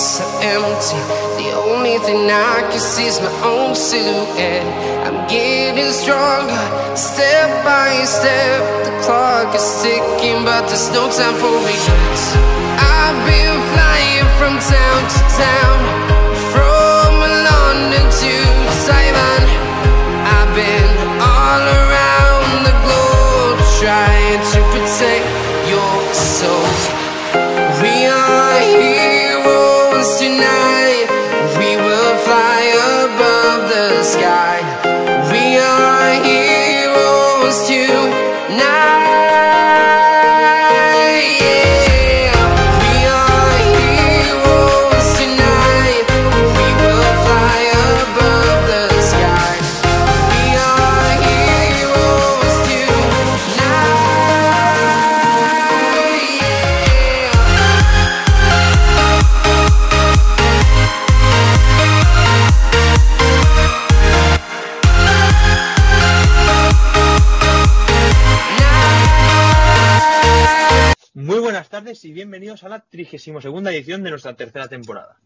so empty. The only thing I can see is my own silhouette. I'm getting stronger, step by step. The clock is ticking, but there's no time for regrets. I've been flying from town to town, tardes y bienvenidos a la 32 edición de nuestra tercera temporada.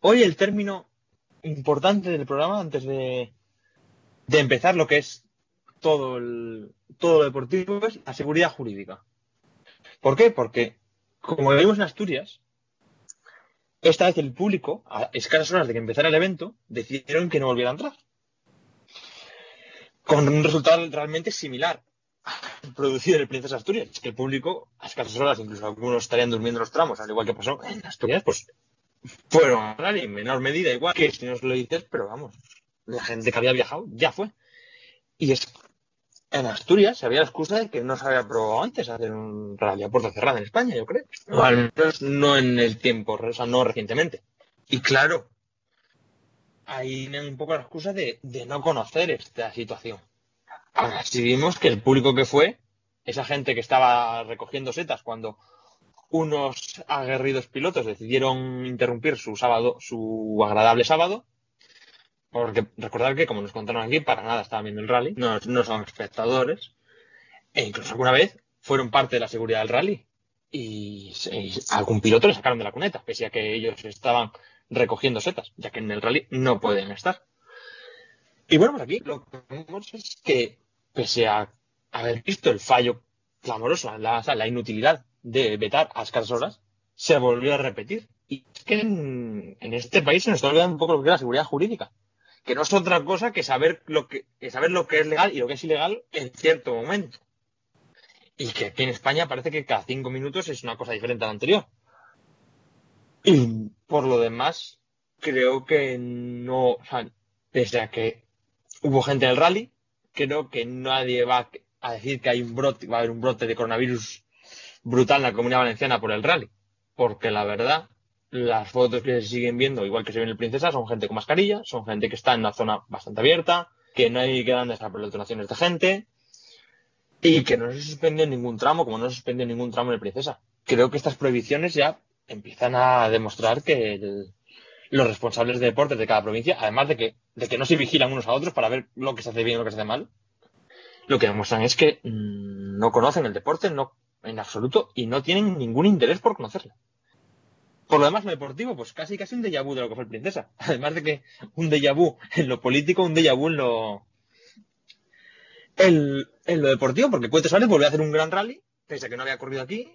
Hoy el término importante del programa, antes de, de empezar lo que es todo, el, todo lo deportivo, es la seguridad jurídica. ¿Por qué? Porque, como vimos en Asturias, esta vez el público, a escasas horas de que empezara el evento, decidieron que no volviera a entrar. Con un resultado realmente similar producido en el Princesa Asturias. Es que el público, a escasas horas, incluso algunos estarían durmiendo en los tramos, al igual que pasó en Asturias, pues fueron a rally en menor medida, igual que si no os lo dices, pero vamos, la gente que había viajado ya fue. Y es en Asturias se había la excusa de que no se había probado antes hacer un rally a puerta cerrada en España, yo creo. O al menos no en el tiempo, o sea, no recientemente. Y claro, ahí un poco la excusa de, de no conocer esta situación. Ahora sí vimos que el público que fue, esa gente que estaba recogiendo setas cuando unos aguerridos pilotos decidieron interrumpir su sábado, su agradable sábado, porque recordar que, como nos contaron aquí, para nada estaban viendo el rally, no, no son espectadores, e incluso alguna vez fueron parte de la seguridad del rally y, y algún piloto le sacaron de la cuneta, pese a que ellos estaban recogiendo setas, ya que en el rally no pueden estar. Y bueno, pues aquí lo que vemos es que, pese a haber visto el fallo clamoroso, la, la inutilidad de vetar a escasas horas, se volvió a repetir. Y es que en, este país se nos está olvidando un poco lo que es la seguridad jurídica, que no es otra cosa que saber lo que, que saber lo que es legal y lo que es ilegal en cierto momento. Y que aquí en España parece que cada cinco minutos es una cosa diferente a la anterior. Y por lo demás, creo que no, o sea, pese a que hubo gente en el rally, creo que nadie va a decir que hay un brote, va a haber un brote de coronavirus brutal en la comunidad valenciana por el rally. Porque la verdad, las fotos que se siguen viendo, igual que se ve en el Princesa, son gente con mascarilla, son gente que está en una zona bastante abierta, que no hay grandes aglomeraciones de gente, y que no se suspendió ningún tramo, como no se suspendió ningún tramo en el Princesa. Creo que estas prohibiciones ya empiezan a demostrar que los responsables de deportes de cada provincia, además de que, de que no se vigilan unos a otros para ver lo que se hace bien y lo que se hace mal, lo que demuestran es que mm, no conocen el deporte no, en absoluto y no tienen ningún interés por conocerlo. Por lo demás, lo deportivo, pues casi casi un déjà vu de lo que fue el Princesa. Además de que un déjà vu en lo político, un déjà vu en lo, en, en lo deportivo, porque Cueto Suárez volvió a hacer un gran rally, pese que no había corrido aquí,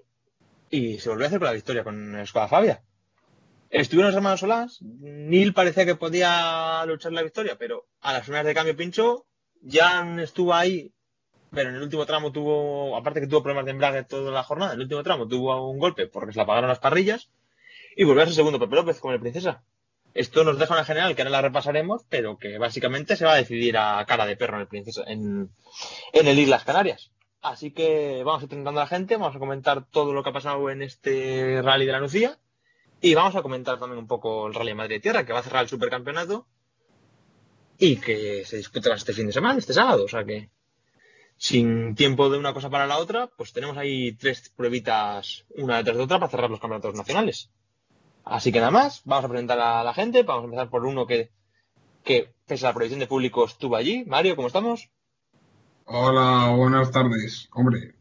y se volvió a hacer con la victoria con Escoda Fabia. Estuvieron los hermanos Solás, Neil parecía que podía luchar la victoria, pero a las primeras de cambio pinchó, Jan estuvo ahí, pero en el último tramo tuvo, aparte que tuvo problemas de embrague toda la jornada, en el último tramo tuvo un golpe porque se le apagaron las parrillas, y volvió a ser segundo Pepe López con el Princesa. Esto nos deja una general que ahora la repasaremos, pero que básicamente se va a decidir a cara de perro en el Princesa, en, el Islas Canarias. Así que vamos a ir a la gente, vamos a comentar todo lo que ha pasado en este rally de la Nucía y vamos a comentar también un poco el Rally de Madrid Tierra, que va a cerrar el supercampeonato y que se disputará este fin de semana, este sábado. O sea que, sin tiempo de una cosa para la otra, pues tenemos ahí tres pruebitas una detrás de otra para cerrar los campeonatos nacionales. Así que nada más, vamos a presentar a la gente. Vamos a empezar por uno que, que pese a la prohibición de público, estuvo allí. Mario, ¿cómo estamos? Hola, buenas tardes. Hombre,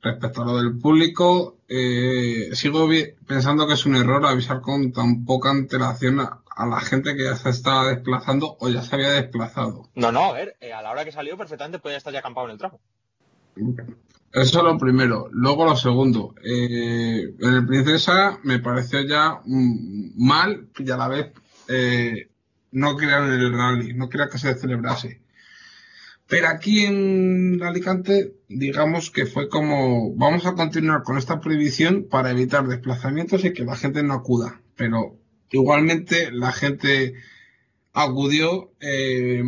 respecto a lo del público, eh, sigo pensando que es un error avisar con tan poca antelación a, la gente que ya se estaba desplazando o ya se había desplazado. No, no, a ver, eh, a la hora que salió perfectamente podía estar ya acampado en el tramo. Eso es lo primero. Luego lo segundo. Eh, en el Princesa me pareció ya mal y a la vez eh, no querían el rally, no quería que se celebrase. Pero aquí en Alicante, digamos que fue como, vamos a continuar con esta prohibición para evitar desplazamientos y que la gente no acuda. Pero igualmente la gente acudió. Eh,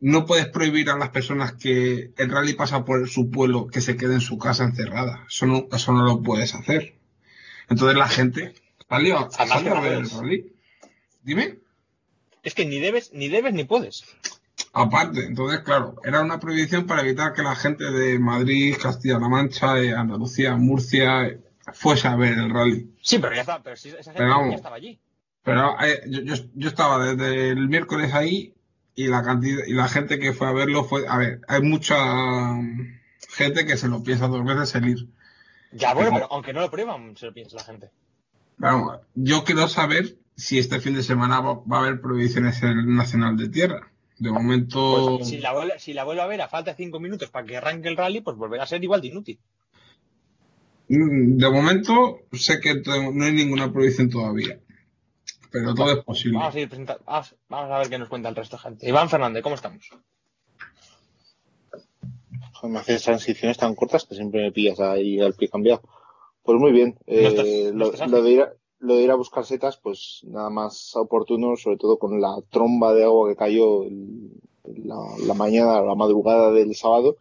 no puedes prohibir a las personas que el rally pasa por su pueblo que se quede en su casa encerrada. Eso no, eso no lo puedes hacer. Entonces la gente salió, a ver el rally. Dime. Es que ni debes, ni debes ni puedes. Aparte, entonces, claro, era una prohibición para evitar que la gente de Madrid, Castilla-La Mancha, Andalucía, Murcia, fuese a ver el rally. Sí, pero ya estaba, pero esa gente ya estaba allí. Pero eh, yo, yo, estaba desde el miércoles ahí y la cantidad y la gente que fue a verlo fue, a ver, hay mucha gente que se lo piensa dos veces el ir. Ya, bueno, pero aunque no lo prueban, se lo piensa la gente. Bueno, yo quiero saber si este fin de semana va, a haber prohibiciones en el Nacional de Tierra. De momento. Pues si, la vuelve, si la vuelve a ver a falta de cinco minutos para que arranque el rally, pues volverá a ser igual de inútil. De momento sé que no hay ninguna prohibición todavía. Pero todo es posible. Vamos a, ir vamos, a ver qué nos cuenta el resto de gente. Iván Fernández, ¿cómo estamos? Me haces transiciones tan cortas que siempre me pillas ahí al pie cambiado. Pues muy bien. Eh, lo, de ir a, buscar setas, pues nada más oportuno, sobre todo con la tromba de agua que cayó la, mañana, la madrugada del sábado,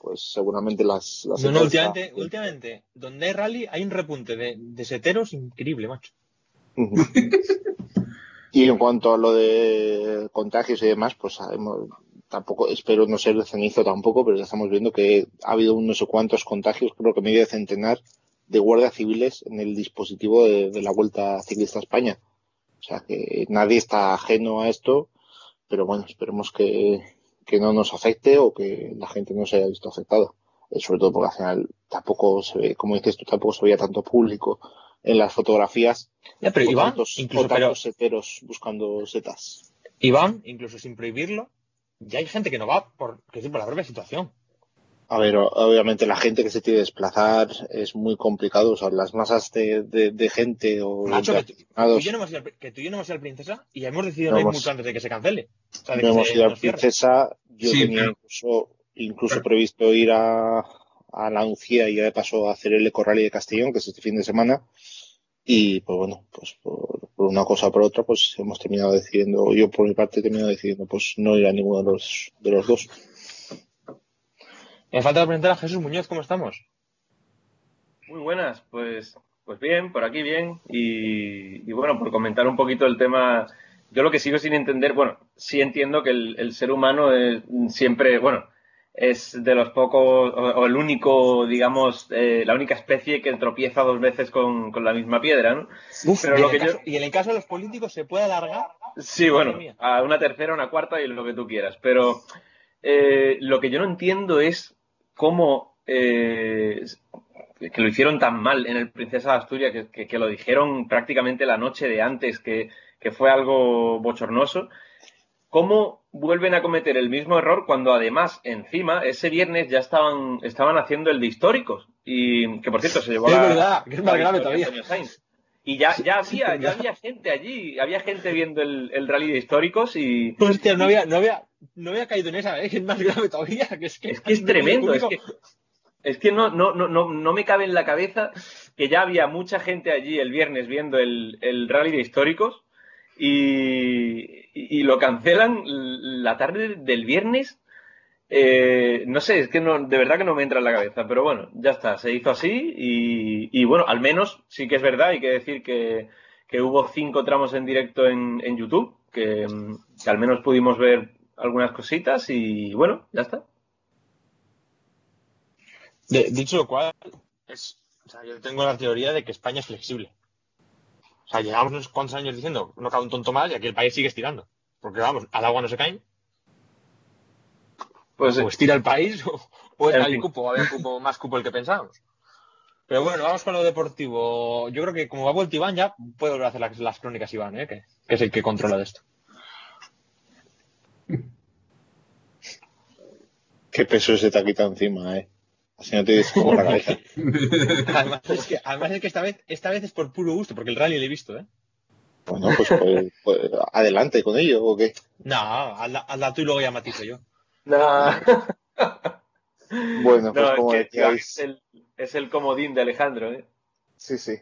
pues seguramente las... las no, últimamente, últimamente, donde hay rally hay un repunte de, de seteros increíble, macho. y en cuanto a lo de contagios y demás, pues sabemos, tampoco, espero no ser de cenizo tampoco, pero ya estamos viendo que ha habido unos sé cuantos contagios, creo que medio centenar de guardias civiles en el dispositivo de, la Vuelta Ciclista a España. O sea que nadie está ajeno a esto, pero bueno, esperemos que, que no nos afecte o que la gente no se haya visto afectada. Eh, sobre todo porque al final tampoco se ve, como dices tú, tampoco se veía tanto público en las fotografías. Ya, pero Iván, incluso seteros buscando setas. Iván, incluso sin prohibirlo, ya hay gente que no va por, por la propia situación. A ver, obviamente la gente que se tiene que desplazar es muy complicado, o sea, las masas de, de, gente o Nacho, que, tú, y yo no hemos ido, que tú y yo no hemos ido al Princesa y hemos decidido no, ir mucho antes de que se cancele. O sea, no hemos ido al Princesa, yo tenía incluso, incluso previsto ir a, a la UCIA y ya de paso a hacer el Eco Rally de Castellón, que es este fin de semana. Y pues bueno, pues por, una cosa o por otra, pues hemos terminado decidiendo, yo por mi parte he terminado decidiendo pues no ir a ninguno de los, de los dos. Me falta presentar a Jesús Muñoz, ¿cómo estamos? Muy buenas, pues, pues bien, por aquí bien. Y, bueno, por comentar un poquito el tema, yo lo que sigo sin entender, bueno, sí entiendo que el, el ser humano es siempre, bueno, es de los pocos, o, el único, digamos, eh, la única especie que tropieza dos veces con, la misma piedra, ¿no? Pero lo que y en el caso de los políticos se puede alargar. Sí, bueno, a una tercera, una cuarta y lo que tú quieras. Pero eh, lo que yo no entiendo es cómo eh, que lo hicieron tan mal en el Princesa de Asturias, que, que, lo dijeron prácticamente la noche de antes, que, que fue algo bochornoso. ¿Cómo vuelven a cometer el mismo error cuando además encima ese viernes ya estaban, estaban haciendo el de históricos y que por cierto se llevó es verdad, que es más grave todavía. Y ya, ya había, ya había gente allí, había gente viendo el, el rally de históricos y. Hostia, no había, no había, no había caído en esa, ¿eh? que es más grave todavía, que es que es, que es tremendo, es que, es que no, no, no, no, no me cabe en la cabeza que ya había mucha gente allí el viernes viendo el, el rally de históricos y, lo cancelan la tarde del viernes. Eh, no sé, es que no, de verdad que no me entra en la cabeza, pero bueno, ya está, se hizo así y, bueno, al menos sí que es verdad, hay que decir que, hubo cinco tramos en directo en, YouTube, que, al menos pudimos ver algunas cositas y bueno, ya está. dicho lo cual, es, yo tengo la teoría de que España es flexible. O sea, llevamos unos cuantos años diciendo, no cabe un tonto mal y aquí el país sigue estirando. Porque vamos, al agua no se caen. Pues, o estira el país o, o es el cupo, a ver, cupo, más cupo el que pensábamos. Pero bueno, vamos con lo deportivo. Yo creo que como va vuelto Iván ya a hacer las, las crónicas Iván, ¿eh? que, que es el que controla de esto. Qué peso se te ha quitado encima, eh. Así no te dices como la cabeza. Además es, que, además es que esta vez, esta vez es por puro gusto, porque el rally lo he visto, ¿eh? Bueno, pues, pues, pues, adelante con ello, ¿o qué? No, hazla, hazla tú y luego ya matizo yo. No, Bueno, pues no, como es, que Iván decíais, es, el, es el comodín de Alejandro, ¿eh? sí, sí.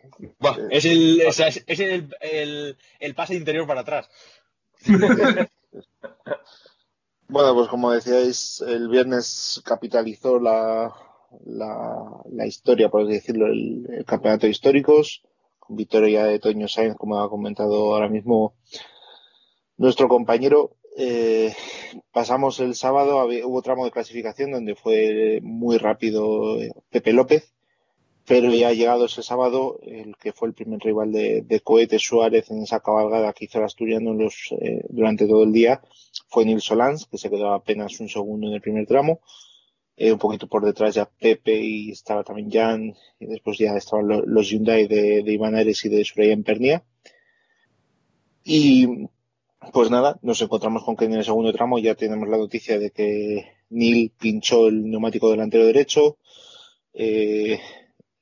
Es el, o sea, es, es el, el, el pase interior para atrás. Bueno, pues como decíais, el viernes capitalizó la, la, la historia, por así decirlo, el, campeonato de históricos, con victoria de Toño Sainz, como ha comentado ahora mismo nuestro compañero. Eh, pasamos el sábado, hubo tramo de clasificación donde fue muy rápido eh, Pepe López, pero ya llegado ese sábado, el que fue el primer rival de, de Cohete Suárez en esa cabalgada que hizo el asturiano eh, durante todo el día, fue Nils Solans, que se quedó apenas un segundo en el primer tramo. Eh, un poquito por detrás ya Pepe y estaba también Jan, y después ya estaban lo- los Hyundai de, de Iván Ares y de Suraya Pernia. Y pues nada, nos encontramos con que en el segundo tramo ya tenemos la noticia de que Neil pinchó el neumático delantero derecho. Eh,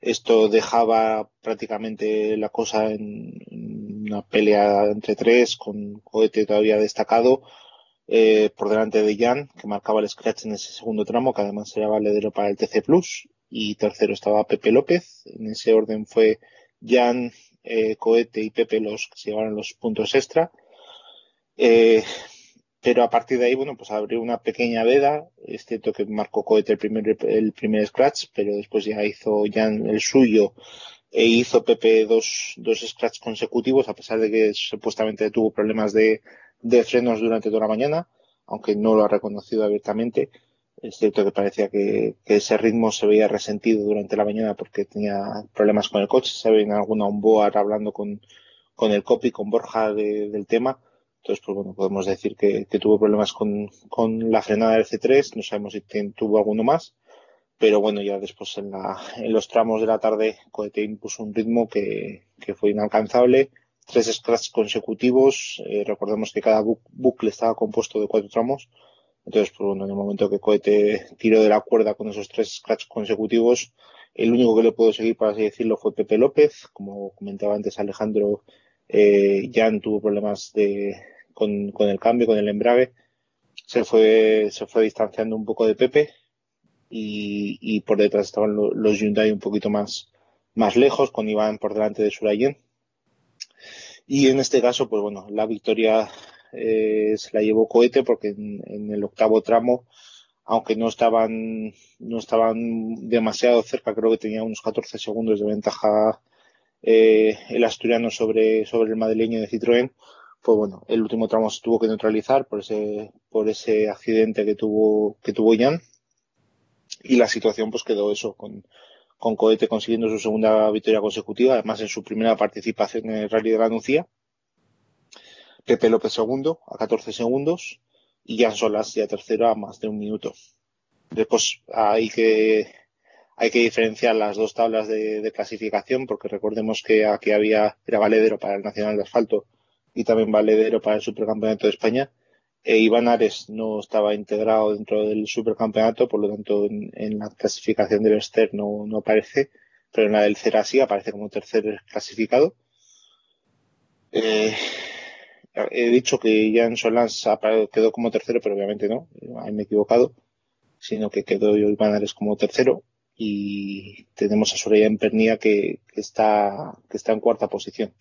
esto dejaba prácticamente la cosa en una pelea entre tres, con cohete todavía destacado, eh, por delante de Jan, que marcaba el scratch en ese segundo tramo, que además era valedero para el TC Plus, y tercero estaba Pepe López. En ese orden fue Jan, eh, Cohete y Pepe los que se llevaron los puntos extra. Eh, pero a partir de ahí, bueno, pues abrió una pequeña veda. Es cierto que marcó Cohete el primer, el primer scratch, pero después ya hizo Jan el suyo e hizo Pepe dos, dos scratch consecutivos, a pesar de que supuestamente tuvo problemas de, de frenos durante toda la mañana, aunque no lo ha reconocido abiertamente. Es cierto que parecía que, que ese ritmo se veía resentido durante la mañana porque tenía problemas con el coche. Se ve en alguna onboard hablando con, con el copy, con Borja de- del tema. Entonces, pues bueno, podemos decir que, tuvo problemas con, con la frenada del C3. No sabemos si tuvo alguno más. Pero bueno, ya después en, la, en los tramos de la tarde, Cohete impuso un ritmo que, que fue inalcanzable. Tres scratch consecutivos. Eh, recordemos que cada bu- bucle estaba compuesto de cuatro tramos. Entonces, pues bueno, en el momento que Cohete tiró de la cuerda con esos tres scratch consecutivos, el único que le pudo seguir, por así decirlo, fue Pepe López. Como comentaba antes Alejandro, eh, Jan tuvo problemas de, con, con el cambio, con el embrague. Se fue, se fue distanciando un poco de Pepe y, y por detrás estaban lo- los Hyundai un poquito más, más lejos, con Iván por delante de Surayen. Y en este caso, pues bueno, la victoria eh, se la llevó Cohete porque en, en el octavo tramo, aunque no estaban, no estaban demasiado cerca, creo que tenía unos 14 segundos de ventaja eh, el asturiano sobre, sobre el madrileño de Citroën, pues bueno, el último tramo se tuvo que neutralizar por ese, por ese accidente que tuvo, que tuvo Jan. Y la situación pues quedó eso, con, con Cohete consiguiendo su segunda victoria consecutiva, además en su primera participación en el Rally de la Nucía. Pepe López segundo a 14 segundos y Jan Solas ya tercero a más de un minuto. Después hay que, hay que diferenciar las dos tablas de, clasificación porque recordemos que aquí había, era valedero para el Nacional de Asfalto y también valedero para el Supercampeonato de España. E Iván Ares no estaba integrado dentro del supercampeonato, por lo tanto en, la clasificación del Ester no, aparece, pero en la del Cera sí aparece como tercer clasificado. Eh, he dicho que Jan Solans quedó como tercero, pero obviamente no, me he equivocado, sino que quedó Iván Ares como tercero y tenemos a Soraya en Pernía que, que está, que está en cuarta posición.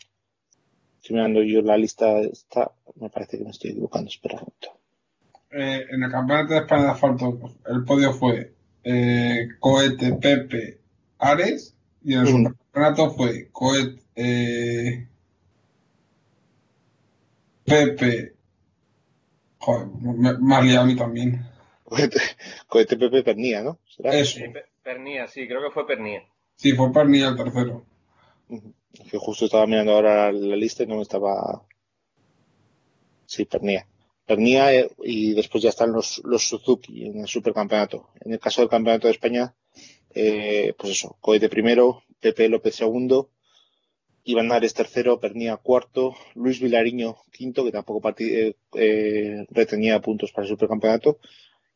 Estoy mirando yo la lista, está, me parece que me estoy equivocando, espera un momento. Eh, en el campeonato de España de asfalto, el podio fue eh, Cohete, Pepe, Ares, y en el Ujú. subcampeonato fue Cohete, eh, Pepe, joder, me, me has liado a mí también. Cohete, cohete Pepe Pernía, ¿no? ¿Será? Eso, Pernía, sí, creo que fue Pernía. sí, fue Pernilla el tercero. Que justo estaba mirando ahora la lista y no me estaba. Sí, Pernía. Pernía eh, y después ya están los, los Suzuki en el supercampeonato. En el caso del campeonato de España, eh, pues eso, Cohete primero, Pepe López segundo, Iván Ares tercero, Pernía cuarto, Luis Vilariño quinto, que tampoco eh, eh, retenía puntos para el supercampeonato,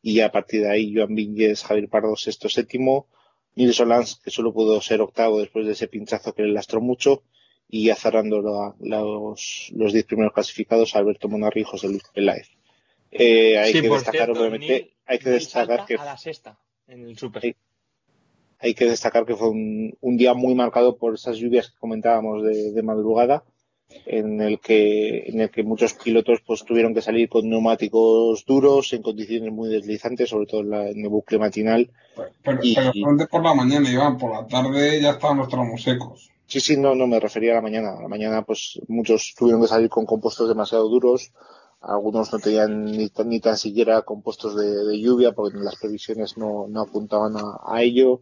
y a partir de ahí Joan Vinges, Javier Pardo sexto, séptimo, Nils Solans, que solo pudo ser octavo después de ese pinchazo que le lastró mucho, y ya cerrando los, los diez primeros clasificados, Alberto Monarri y José Luis Peláez. Eh, hay que destacar, obviamente, hay que destacar que. A la sexta en el Super. Hay, que destacar que fue un, un, día muy marcado por esas lluvias que comentábamos de, de, madrugada, en el que en el que muchos pilotos pues tuvieron que salir con neumáticos duros en condiciones muy deslizantes, sobre todo en, la, en el bucle matinal. Pero, pero, por la mañana, Iván, por la tarde ya estaban los tramos secos. Sí, sí, no, no me refería a la mañana. A la mañana, pues muchos tuvieron que salir con compuestos demasiado duros. Algunos no tenían ni, ni tan siquiera compuestos de, de, lluvia porque las previsiones no, no apuntaban a, a, ello.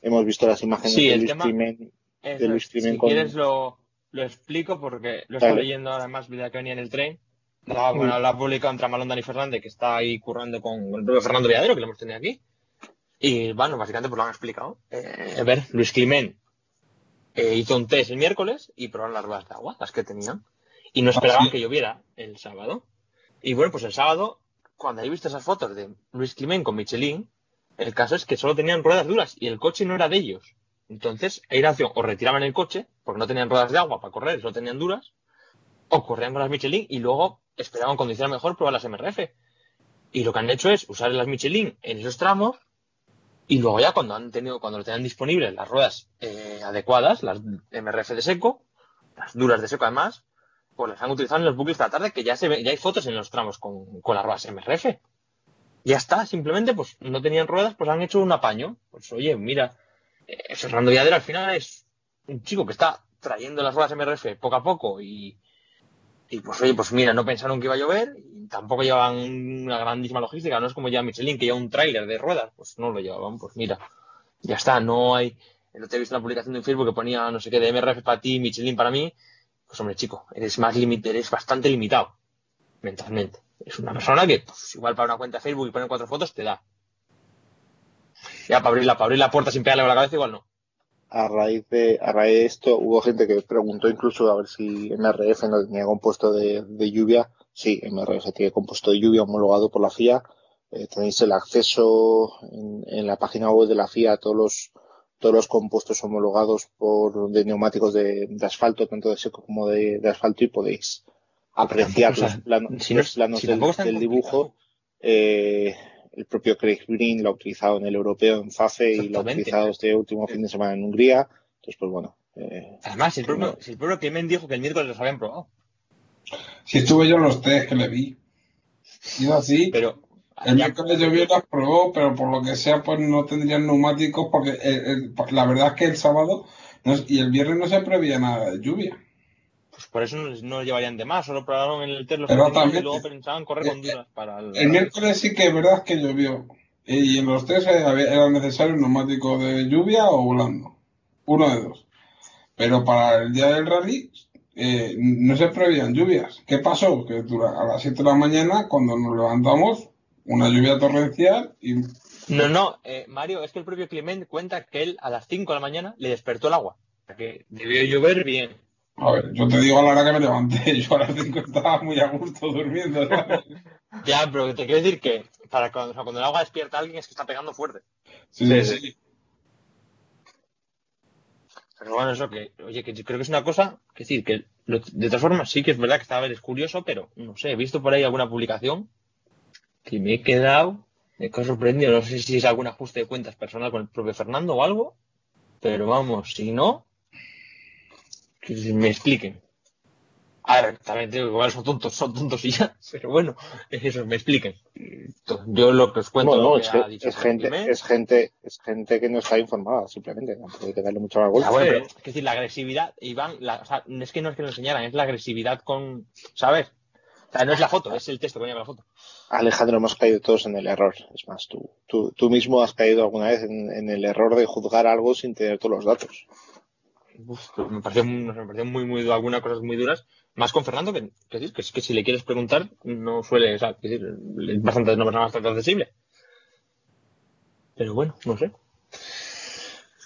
Hemos visto las imágenes sí, de Luis tema, Climent. De Luis si con... quieres lo, lo explico porque lo estoy leyendo además vida que venía en el tren. La, bueno, la publicado entre Malón Dani Fernández, que está ahí currando con el propio Fernando Villadero, que lo hemos tenido aquí. Y bueno, básicamente pues lo han explicado. Eh, a ver, Luis Climent eh, hizo un test el miércoles y probaron las ruedas de agua, las que tenían. Y no esperaban sí. que lloviera el sábado. Y bueno, pues el sábado, cuando he visto esas fotos de Luis Climent con Michelin, el caso es que solo tenían ruedas duras y el coche no era de ellos. Entonces, era opción, o retiraban el coche, porque no tenían ruedas de agua para correr, solo tenían duras, o corrían con las Michelin y luego esperaban condiciones mejor probar las MRF. Y lo que han hecho es usar las Michelin en esos tramos y luego ya cuando han tenido, cuando lo tenían disponibles las ruedas eh, adecuadas, las MRF de seco, las duras de seco además, pues las han utilizado en los bucles de la tarde que ya se ve, ya hay fotos en los tramos con, con las ruedas MRF. Ya está, simplemente pues no tenían ruedas, pues han hecho un apaño. Pues oye, mira, Fernando Villadero al final es un chico que está trayendo las ruedas MRF poco a poco y, y pues oye, pues mira, no pensaron que iba a llover y tampoco llevaban una grandísima logística, no es como ya Michelin que lleva un tráiler de ruedas, pues no lo llevaban, pues mira, ya está, no hay, no te he visto una publicación de Facebook que ponía no sé qué de MRF para ti, Michelin para mí, pues hombre chico, eres más limitado, eres bastante limitado mentalmente. Es una persona que pues, igual para una cuenta de Facebook y poner cuatro fotos te da. Ya para abrir la, para abrir la puerta sin pegarle con la cabeza igual no. A raíz de, a raíz de esto hubo gente que preguntó incluso a ver si MRF no tenía compuesto de, de lluvia. Sí, MRF tiene compuesto de lluvia homologado por la FIA. Eh, tenéis el acceso en, en, la página web de la FIA a todos los, todos los compuestos homologados por, de neumáticos de, de asfalto, tanto de seco como de, de asfalto, y podéis apreciar los, plano, si no, los planos si del, dibujo. Eh, el propio Craig Green lo ha utilizado en el europeo en FAFE y lo ha utilizado este último fin de semana en Hungría. Entonces, pues bueno. Eh, Además, si el propio, no. si el propio Clement dijo que el miércoles los habían probado. Si estuve yo en los test que le vi. Iba así. Pero El ya- miércoles llovió y las probó, pero por lo que sea, pues no tendrían neumáticos, porque el- el- la verdad es que el sábado no- y el viernes no se prevía nada de lluvia. Por eso no, no llevarían de más, solo probaron en el test los y luego pensaban correr con duras para el... El miércoles sí que es verdad que llovió. Y en los test había- era necesario un neumático de lluvia o blando. Uno de dos. Pero para el día del rally eh, no se prevían lluvias. ¿Qué pasó? Que a las 7 de la mañana, cuando nos levantamos, una lluvia torrencial y No, no, eh, Mario, es que el propio Clement cuenta que él a las 5 de la mañana le despertó el agua. O sea que debió llover bien. A ver, yo te digo a la hora que me levanté, yo a las 5 estaba muy a gusto durmiendo, ¿sabes? Ya, pero te quiero decir que para cuando, o sea, cuando el agua despierta a alguien es que está pegando fuerte. Sí, Sí, sí. Pero bueno, eso que, oye, que yo creo que es una cosa, que decir, que lo- de todas formas sí que es verdad que estaba es curioso, pero no sé, he visto por ahí alguna publicación que me he quedado, me he quedado sorprendido, no sé si es algún ajuste de cuentas personal con el propio Fernando o algo, pero vamos, si no, que me expliquen. A ver, también digo, igual son tontos, son tontos y ya, pero bueno, eso, me expliquen. Yo lo que os cuento Bueno, lo es, que dicho es gente, es gente, es gente que no está informada, simplemente. Tampoco hay que darle mucho más vuelta. Ah, bueno, pero- es decir, la agresividad, Iván, la, o sea, es que no es que lo enseñaran, es la agresividad con, ¿sabes? O sea, no es la foto, es el texto que con la foto. Alejandro, hemos caído todos en el error. Es más, tú, tú, tú mismo has caído alguna vez en, en el error de juzgar algo sin tener todos los datos. Uf, pues me pareció, me pareció muy, muy, algunas cosas muy duras. Más con Fernando, que, que, que es que si le quieres preguntar, no suele, o sea, que es bastante, una persona bastante accesible. Pero bueno, no sé.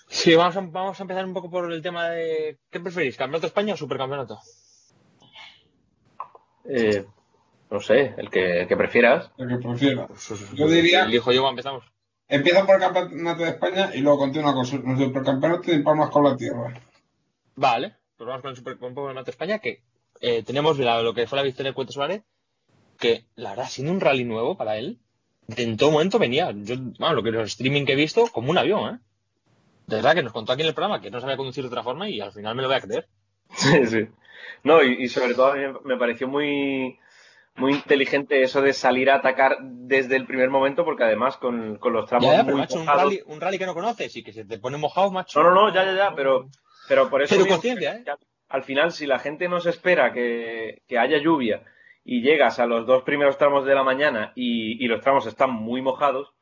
Sí, vamos a, vamos a empezar un poco por el tema de. ¿Qué preferís, campeonato de España o supercampeonato? Eh, no sé, el que, el que prefieras. El que prefiera. Pues, Yo diría- Elijo yo, empezamos. Empieza por el campeonato de España y luego continúa con su- el supercampeonato y palmas con la tierra. Vale, pues vamos con el super, con el campeonato de España, que eh, tenemos la- lo que fue la victoria de Cueto Suárez, que la verdad, siendo un rally nuevo para él, en todo momento venía, yo, bueno, lo que los streaming que he visto, como un avión, ¿eh? De verdad que nos contó aquí en el programa que no sabía conducir de otra forma y al final me lo voy a creer. Sí, sí. No, y, y sobre todo me- pareció muy, muy inteligente eso de salir a atacar desde el primer momento, porque además con, con los tramos Ya, ya, pero muy macho, un rally, un rally que no conoces y que se te pone mojado, macho. No, no, no, ya, ya, ya, pero, pero por eso Pero ¿eh? al- al final, si la gente no se espera que, que haya lluvia y llegas a los dos primeros tramos de la mañana y, y los tramos están muy mojados,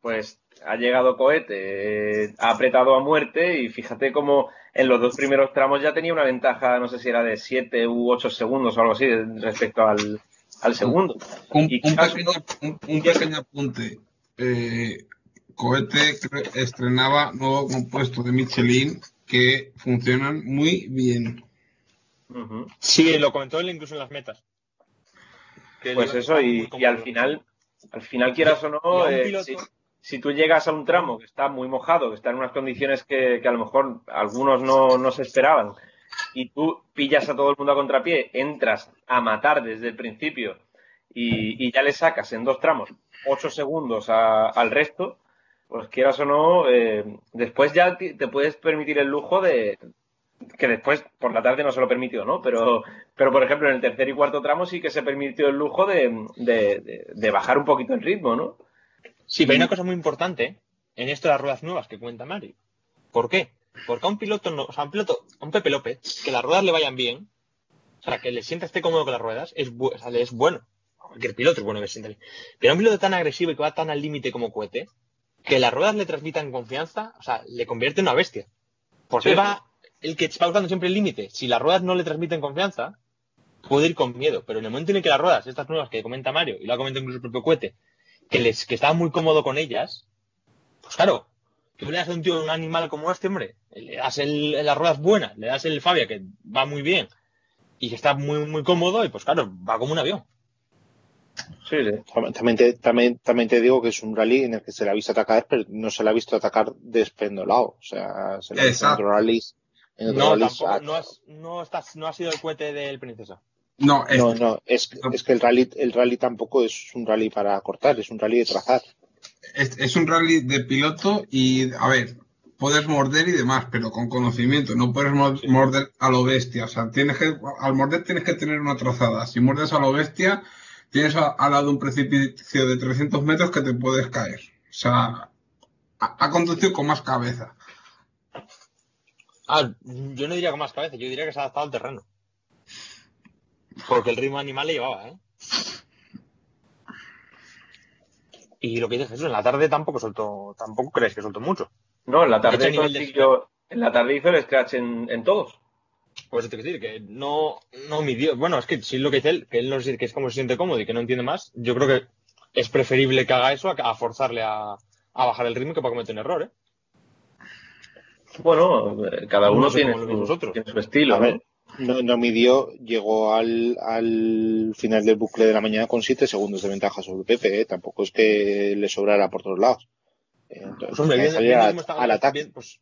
pues ha llegado cohete, eh, ha apretado a muerte y fíjate cómo en los dos primeros tramos ya tenía una ventaja, no sé si era de 7 u 8 segundos o algo así respecto al, al segundo. Un, Y un quizás pequeño, un, un pequeño apunte. Eh, Cohete estrenaba nuevo compuesto de Michelin que funcionan muy bien. Sí, lo comentó él incluso en las metas. Que Pues eso, y, al final, al final quieras o no, eh, piloto- si, si tú llegas a un tramo que está muy mojado, que está en unas condiciones que, que a lo mejor algunos no, no se esperaban, y tú pillas a todo el mundo a contrapié, entras a matar desde el principio y, y ya le sacas en dos tramos ocho segundos a- al resto, pues quieras o no, eh, después ya te puedes permitir el lujo de que después por la tarde no se lo permitió, ¿no? Pero, pero por ejemplo en el tercer y cuarto tramo sí que se permitió el lujo de, de- de- de bajar un poquito el ritmo, ¿no? Sí, pero hay una cosa muy importante en esto de las ruedas nuevas que cuenta Mario. ¿Por qué? Porque a un piloto, no, o sea, a un piloto, a un Pepe López, que las ruedas le vayan bien, o sea, que le sienta esté cómodo con las ruedas, es, bu- o sea, le es bueno. Cualquier piloto es bueno que sienta bien. Pero a un piloto tan agresivo y que va tan al límite como cohete, que las ruedas le transmitan confianza, o sea, le convierte en una bestia. Porque Sí. va, el que va buscando siempre el límite, si las ruedas no le transmiten confianza, puede ir con miedo. Pero en el momento en el que las ruedas, estas nuevas que comenta Mario, y lo ha comentado incluso el propio cohete, que les, que estaba muy cómodo con ellas, pues claro, tú le das a un tío un animal como este, hombre, le das el, las ruedas buenas, le das el Fabia que va muy bien y que está muy, muy cómodo, y pues claro, va como un avión. Sí, sí. Tam- También te, también, también te digo que es un rally en el que se le ha visto atacar, pero no se le ha visto atacar despendolado. O sea, se le ha visto en otros rallies. En No, rallies tampoco, a- no, no, estás, no ha sido el cohete del Princesa. No, es, no, no, es, es que el rally, el rally tampoco es un rally para cortar, es un rally de trazar. es, es un rally de piloto y, a ver, puedes morder y demás, pero con conocimiento. No puedes mor- morder a lo bestia. O sea, tienes que, al morder tienes que tener una trazada. Si muerdes a lo bestia, tienes a- al lado un precipicio de 300 metros que te puedes caer. O sea, ha, ha conducido con más cabeza. Ah, yo no diría con más cabeza, yo diría que se ha adaptado al terreno. Porque el ritmo animal le llevaba, ¿eh? Y lo que dice Jesús, en la tarde tampoco soltó, tampoco crees que soltó mucho. No, en la tarde nivel de- en la tarde hizo el scratch en, en todos. Por eso te quiero decir que no, no midió. Bueno, es que si es lo que dice él, que él no sé que es como se siente cómodo y que no entiende más, yo creo que es preferible que haga eso a, a forzarle a, a bajar el ritmo que para cometer un error, ¿eh? Bueno, cada uno No sé tiene, su, vosotros. tiene su estilo, A ¿no? ver, no, no midió, llegó al, al final del bucle de la mañana con 7 segundos de ventaja sobre Pepe, ¿eh? tampoco es que le sobrara por todos lados. Entonces, Pues hombre, viendo al- ataque. bien- pues,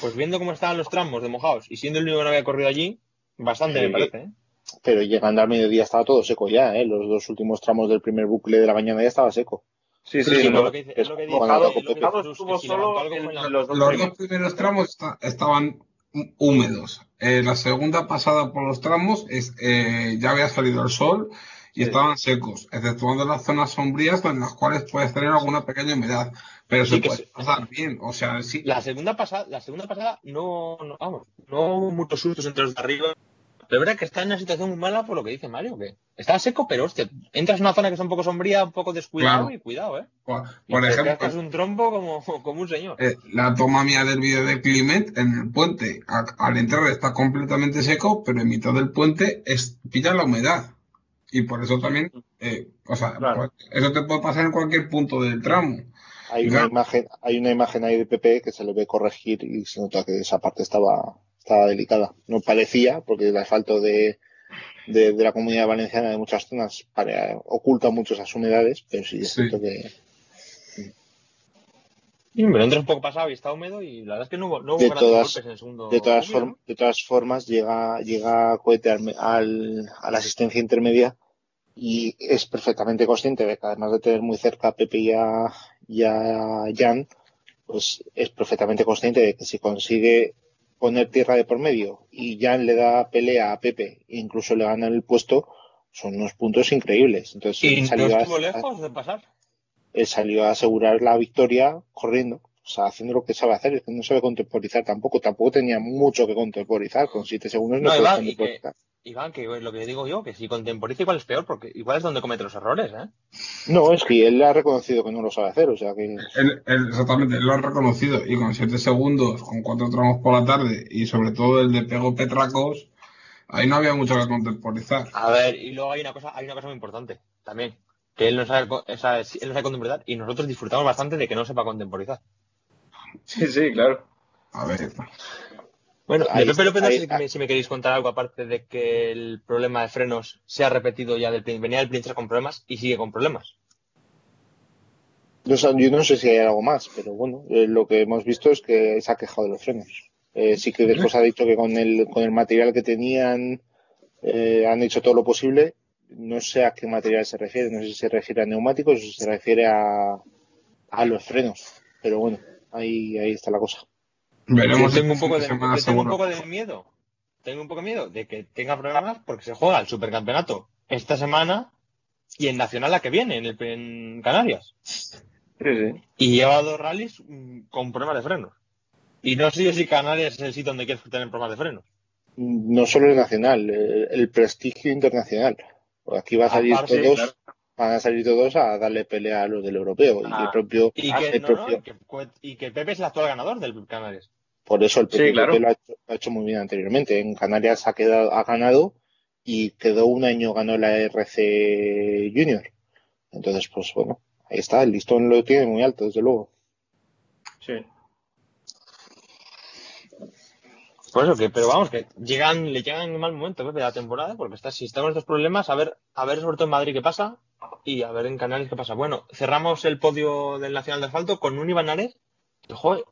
pues viendo cómo estaban los tramos de mojados y siendo el único que no había corrido allí, bastante Sí. me parece, ¿eh? Pero llegando al mediodía estaba todo seco ya, ¿eh? los dos últimos tramos del primer bucle de la mañana ya estaba seco. Sí, Sí, sí, no, lo que dice- es lo que dice- los dos primeros. tramos esta- estaban hú- húmedos. Eh, la segunda pasada por los tramos es, eh, ya había salido el sol y estaban secos, exceptuando las zonas sombrías en las cuales puedes tener alguna pequeña humedad. Pero Sí, se puede sí. pasar bien. O sea, sí. La segunda pasada, la segunda pasada no, no, vamos, no hubo muchos sustos entre los de arriba. Pero es verdad que está en una situación muy mala por lo que dice Mario, que está seco, pero hostia, entras en una zona que está un poco sombría, un poco descuidado Claro. y cuidado, eh. Por, te ejemplo, cascas un trompo como, como un señor. eh, la toma mía del vídeo de Climent en el puente, a- al entrar está completamente seco, pero en mitad del puente es, pilla la humedad. Y por eso también, eh, o sea, Claro. pues, eso te puede pasar en cualquier punto del tramo. hay una imagen, hay una imagen ahí de PP que se le ve corregir y se nota que esa parte estaba, estaba delicada. No parecía, porque el asfalto de, de, la comunidad valenciana de muchas zonas oculta mucho esas humedades, pero sí es cierto que. Pero entra un poco pasado y está húmedo y la verdad es que no hubo, no hubo de todas, golpes en el segundo. De todas, de todas formas, llega, llega cohete al, a la asistencia intermedia y es perfectamente consciente de que además de tener muy cerca a Pepe y a, y a Jan, pues es perfectamente consciente de que si consigue poner tierra de por medio y Jan le da pelea a Pepe e incluso le gana el puesto, son unos puntos increíbles. Entonces, y no estuvo lejos de pasar. Él salió a asegurar la victoria corriendo, o sea, haciendo lo que sabe hacer, es que no sabe contemporizar tampoco, tampoco tenía mucho que contemporizar, con siete segundos no, no contemporizar. Iván, que lo que digo yo, que si contemporiza igual es peor, porque igual es donde comete los errores, ¿eh? No, es que él ha reconocido que no lo sabe hacer, o sea que... Él, exactamente, él lo ha reconocido, y con 7 segundos, con cuatro tramos por la tarde, y sobre todo el de Pego Petracos, ahí no había mucho que contemporizar. A ver, y luego hay una cosa, hay una cosa muy importante, también, que él no sabe, él no sabe contemporizar, y nosotros disfrutamos bastante de que no sepa contemporizar. Sí, sí, claro. A ver, bueno, de Pepe López, si, me, queréis contar algo, aparte de que el problema de frenos se ha repetido ya del venía del Princesa con problemas y sigue con problemas. Yo, no sé si hay algo más, pero bueno, eh, lo que hemos visto es que se ha quejado de los frenos. Eh, sí que después ha dicho que con el, con el material que tenían eh, han hecho todo lo posible. No sé a qué material se refiere, no sé si se refiere a neumáticos o si se refiere a, a los frenos. Pero bueno, ahí, ahí está la cosa tengo, un poco, de, tengo un poco de miedo. Tengo un poco de miedo de que tenga problemas porque se juega el supercampeonato esta semana y en Nacional la que viene, en, el, Canarias. Y lleva dos rallies mm, con problemas de frenos. Y no sé si Canarias es el sitio donde quieres tener problemas de frenos. No solo el nacional, el, prestigio internacional. Aquí va a salir todos, van a salir todos a darle pelea a los del europeo. y, el ah. propio, y, que, propio... y, que, Pepe es el actual ganador del Canarias. Por eso el Pepe, lo, ha hecho, muy bien anteriormente. En Canarias ha, quedado, ha ganado y quedó un año, ganó la RC Junior. Entonces, pues bueno, ahí está, el listón lo tiene muy alto, desde luego. Sí. Por eso que, pero vamos, que llegan, le llegan en mal momento de la temporada, porque está, si está con estos problemas, a ver, a ver sobre todo en Madrid qué pasa y a ver en Canarias qué pasa. Bueno, cerramos el podio del Nacional de Asfalto con un Iván Ares que, joder,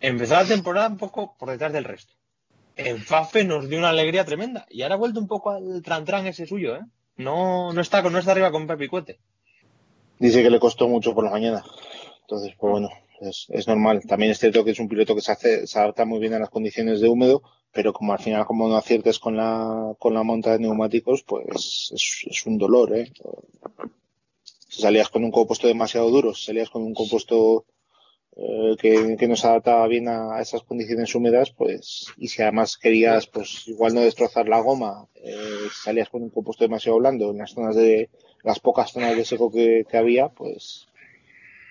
empezó la temporada un poco por detrás del resto. En Fafe nos dio una alegría tremenda y ahora ha vuelto un poco al tran ese suyo, ¿eh? No, no está, no está arriba con Pepe Cuete. Dice que le costó mucho por la mañana. Entonces, pues bueno, es, normal. También es cierto que es un piloto que se, hace, se adapta muy bien a las condiciones de húmedo, pero como al final como no aciertes con la, con la monta de neumáticos, pues es, un dolor, ¿eh? Si salías con un compuesto demasiado duro, si salías con un compuesto eh, que, no se adaptaba bien a, esas condiciones húmedas, pues, y si además querías, pues, igual no destrozar la goma, eh, salías con un compuesto demasiado blando en las zonas de, las pocas zonas de seco que, que había, pues,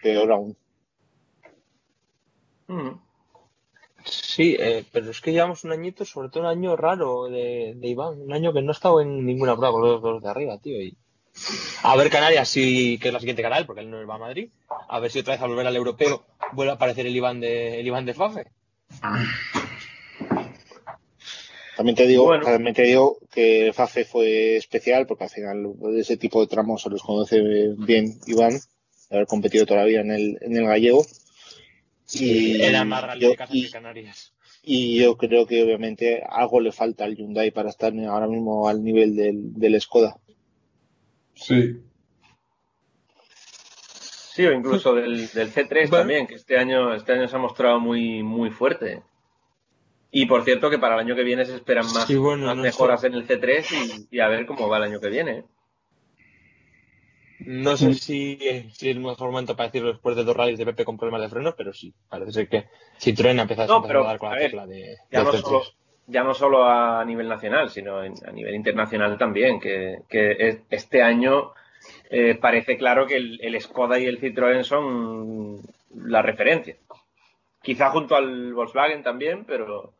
peor aún. Mm. Sí, eh, pero es que llevamos un añito, sobre todo un año raro de, Iván, un año que no ha estado en ninguna prueba con los dos de arriba, tío. Y... A ver Canarias, sí, que es la siguiente canal, porque él no va a Madrid. A ver si otra vez al volver al europeo vuelve a aparecer el Iván de, el Iván de Fafe. También te digo, también te digo que Fafe fue especial porque al final ese tipo de tramos se los conoce bien Iván, haber competido todavía en el, en el gallego y, era más rally de casa que Canarias. Y yo creo que obviamente algo le falta al Hyundai para estar ahora mismo al nivel del, del Skoda. Sí. Sí, o incluso del, del C3 también, que este año, este año se ha mostrado muy, muy fuerte. Y por cierto que para el año que viene se esperan más, mejoras en el C3 y, y, a ver cómo va el año que viene. No sé si, si, es el mejor momento para decirlo después de dos rallies de Pepe con problemas de frenos, pero sí, parece ser que Citroën ha empezado a dar con la tecla de, ya, no solo, ya no solo a nivel nacional, sino a nivel internacional también, que, que este año eh, parece claro que el, el, Skoda y el Citroën son la referencia. Quizá junto al Volkswagen también, pero,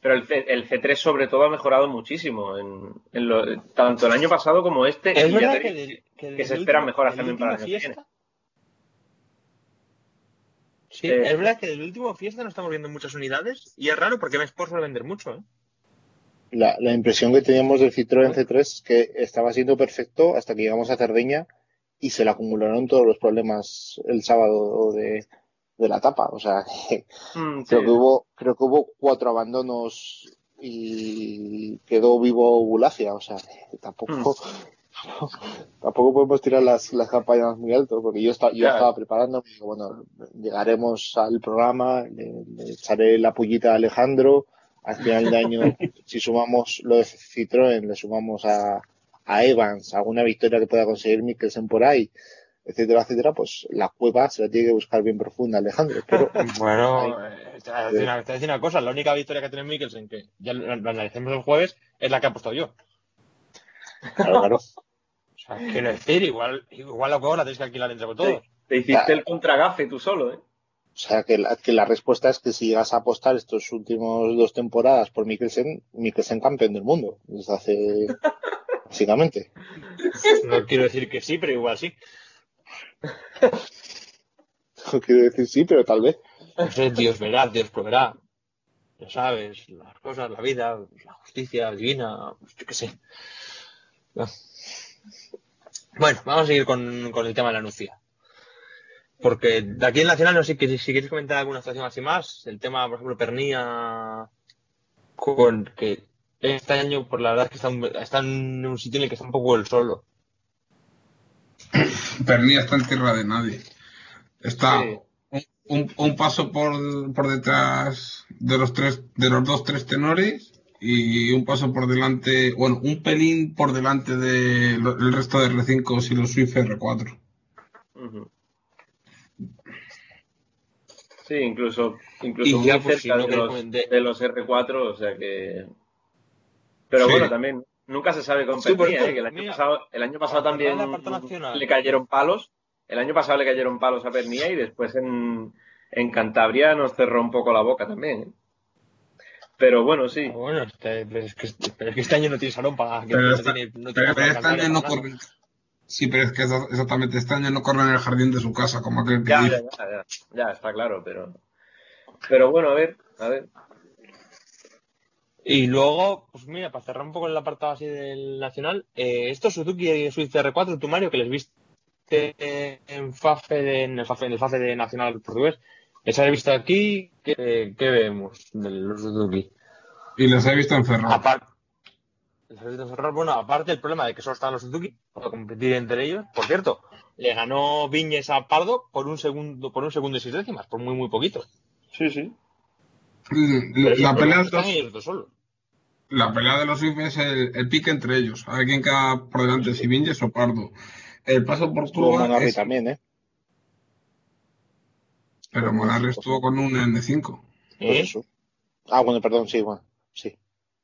pero el, C, el C3 sobre todo ha mejorado muchísimo, en, en lo, tanto el año pasado como este. Es verdad que, que, se esperan mejoras también para el año que viene. Sí, Eh, es verdad que del último fiesta no estamos viendo muchas unidades y es raro porque M-Sport suele vender mucho, ¿eh? La, la impresión que teníamos del Citroën C3 es que estaba siendo perfecto hasta que llegamos a Cerdeña y se le acumularon todos los problemas el sábado de, de la etapa. O sea, mm, creo sí. que hubo, creo que hubo cuatro abandonos y quedó vivo Bulacia. O sea, tampoco, tampoco podemos tirar las, las campañas muy alto, porque yo, esta- yo Claro. estaba preparando, bueno, llegaremos al programa, le, le echaré la pullita a Alejandro, al final de año, si sumamos lo de Citroën, le sumamos a, a Evans, alguna victoria que pueda conseguir Mikkelsen por ahí, etcétera, etcétera, pues la cueva se la tiene que buscar bien profunda Alejandro, pero Bueno, eh, te voy a decir una, cosa, la única victoria que tiene Mikkelsen, que ya lo, analicemos el jueves, es la que he apostado yo. claro, claro. O sea, quiero decir, igual, igual la cueva la tenéis que alquilar entre todos. Te hiciste el contragafe tú solo, ¿eh? O sea, que la, que la respuesta es que si llegas a apostar estos últimos dos temporadas por Mikkelsen, Mikkelsen campeón del mundo, desde hace, básicamente. No quiero decir que sí, pero igual sí. No quiero decir sí, pero tal vez. Dios verá, Dios proveerá. Ya sabes, las cosas, la vida, la justicia divina, yo qué sé. No. Bueno, vamos a seguir con, el tema de la Nucia. Porque de aquí en Nacional, no sé que si queréis comentar alguna situación así más, el tema, por ejemplo, Pernía, con que este año, por la verdad es que está, un- está en un sitio en el que está un poco el solo. Pernilla está en tierra de nadie. Está Sí. un, un paso por, por detrás de los tres, de los dos tres tenores y un paso por delante, bueno, un pelín por delante del resto de R5 y los Swift R4. Ujú. Sí, incluso, incluso muy ya, pues, cerca si no de, los, de- de los R4, o sea que... Pero Sí. bueno, también nunca se sabe con Sí, por Pernilla, eso, ¿eh? que el año mira, pasado, el año pasado también le cayeron palos. El año pasado le cayeron palos a Pernilla y después en, en Cantabria nos cerró un poco la boca también. ¿eh? Pero bueno, sí. Bueno, este- pero, es que, pero es que este año no tiene salón para que Pero no esta- tiene, no tiene Pero, para este cantar año no para nada. corre. Sí, pero es que exa- exactamente este año no corre en el jardín de su casa, como aquel que Ya, dice. ya, ya, ya, ya, está claro, pero... Pero bueno, a ver, a ver. Y luego, pues mira, para cerrar un poco el apartado así del nacional, eh, estos Suzuki y Swift R4, tú Mario, que les viste en FAFE, de- en el FAFE, en el FAFE de Nacional Portugués, les habéis visto aquí, ¿qué, qué vemos de los Suzuki? Y les he visto en Ferrari. Aparte, les habéis visto en Ferrari, bueno, aparte el problema de que solo están los Suzuki para competir entre ellos, por cierto, le ganó Viñes a Pardo por un segundo, por un segundo y seis décimas, por muy muy poquito. Sí, sí. La el pelea, los, ellos dos. La pelea de los Swift es el, el pique entre ellos. A ver quién queda por delante, si Vinges o Pardo. El paso por Manarri es- también, ¿eh? Pero Monarri estuvo con un N5. Por ¿Eh? eso. Ah, bueno, perdón, sí, bueno, sí.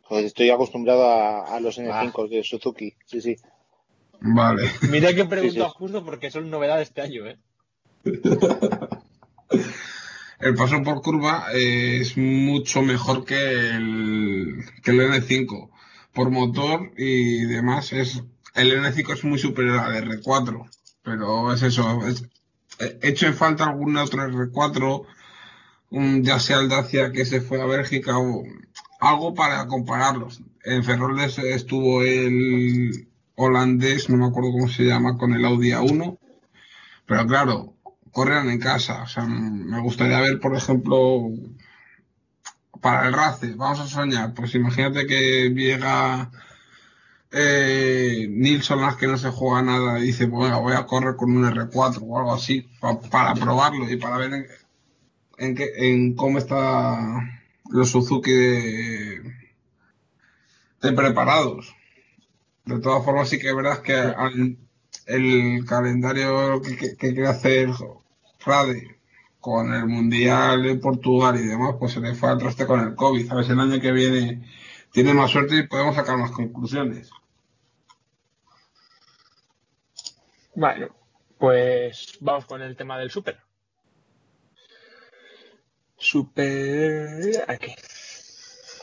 Joder, estoy acostumbrado a, a los N5 de Suzuki, sí, sí. Vale. Mira que Sí, sí. justo porque son novedades este año, ¿eh? El paso por curva eh, es mucho mejor que el, que el N5. Por motor y demás, es el N5 es muy superior al R4. Pero es eso. Es, he hecho en falta algún otro R4, un, ya sea el Dacia que se fue a Bélgica o algo para compararlos. En Ferroles estuvo el holandés, no me acuerdo cómo se llama, con el Audi A1. Pero claro, corren en casa. O sea, me gustaría ver, por ejemplo, para el RACE, vamos a soñar. Pues imagínate que llega eh, Nilsson, las que no se juega nada, y dice, bueno, voy a correr con un R4 o algo así, pa- para probarlo y para ver en, en, qué- en cómo está los Suzuki de, preparados. De todas formas, sí que es verdad que al- el calendario que, que quiere hacer Frade con el Mundial en Portugal y demás, pues se le fue al traste con el COVID. A ver si el año que viene tiene más suerte y podemos sacar más conclusiones. Bueno, pues vamos con el tema del Super. Super... Aquí.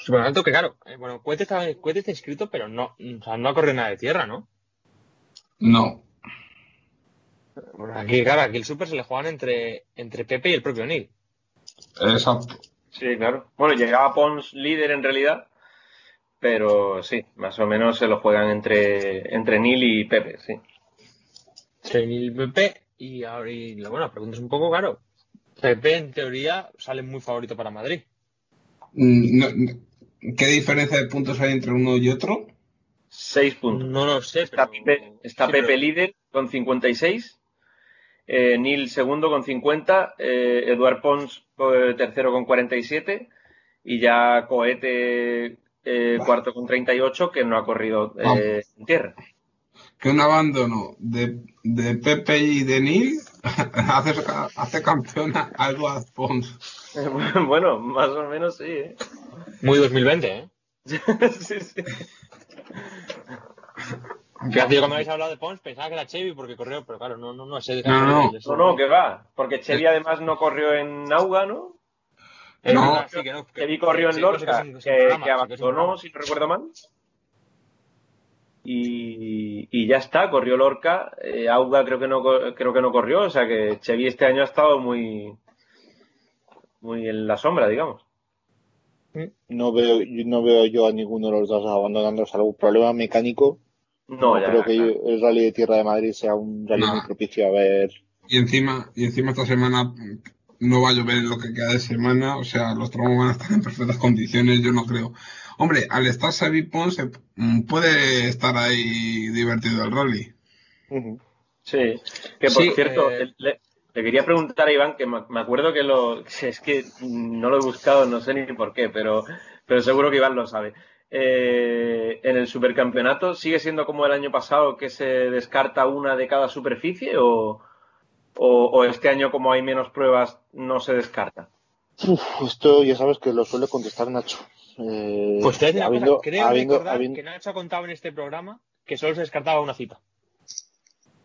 Super alto que claro, eh, bueno, Cuete está, Cuete está inscrito, pero no, o sea, no ha corrido nada de tierra, ¿no? No. Bueno, aquí, claro, aquí el Super se le juegan entre, entre Pepe y el propio Neil. Exacto. Sí, claro. Bueno, llegaba Pons líder en realidad, pero sí, más o menos se lo juegan entre, entre Nil y Pepe, sí. Entre Nil y Pepe, y ahora, y, bueno, la pregunta es un poco claro. Pepe, en teoría, sale muy favorito para Madrid. Mm, no- ¿Qué diferencia de puntos hay entre uno y otro? Seis puntos. No lo sé, Está pero... Pepe, está sí, Pepe pero- líder con 56, eh, Nil segundo con 50, eh, Eduard Pons eh, tercero con 47 y ya Coete eh, cuarto con 38 que no ha corrido eh, en tierra. Que un abandono de, de Pepe y de Nil hace, hace campeona a Eduard Pons. bueno, más o menos sí. ¿eh? Muy 2020, ¿eh? sí, sí. Fíjate, yo cuando habéis hablado de Pons pensaba que era Chevy porque corrió, pero claro, no, no, no, ese No, no. No, no, que va. Porque Chevy además no corrió en Auga, ¿no? Es No. verdad, sí, que no, que- Chevy corrió en Lorca, que abandonó, si no recuerdo mal. Y, y ya está, corrió Lorca. eh, Auga creo que no creo que no corrió, o sea que Chevy este año ha estado muy muy en la sombra, digamos. No veo, yo no veo yo a ninguno de los dos abandonando salvo problema mecánico. No, No ya, creo que claro. el Rally de Tierra de Madrid sea un rally No. muy propicio a ver. Y encima, y encima esta semana no va a llover en lo que queda de semana, o sea, los tramos van a estar en perfectas condiciones, yo no creo. Hombre, al estar Xavi Pons se- mm, puede estar ahí divertido el rally. Sí, que por Sí, cierto, eh, le, le quería preguntar a Iván, que me me acuerdo que lo. Es que no lo he buscado, no sé ni por qué, pero, pero seguro que Iván lo sabe. Eh, en el supercampeonato, ¿sigue siendo como el año pasado que se descarta una de cada superficie o, o, o este año, como hay menos pruebas, no se descarta? Uf, esto ya sabes que lo suele contestar Nacho. Eh, Pues te habiendo- cosa, creo habiendo- recordar habiendo- que Nacho ha contado en este programa que solo se descartaba una cita.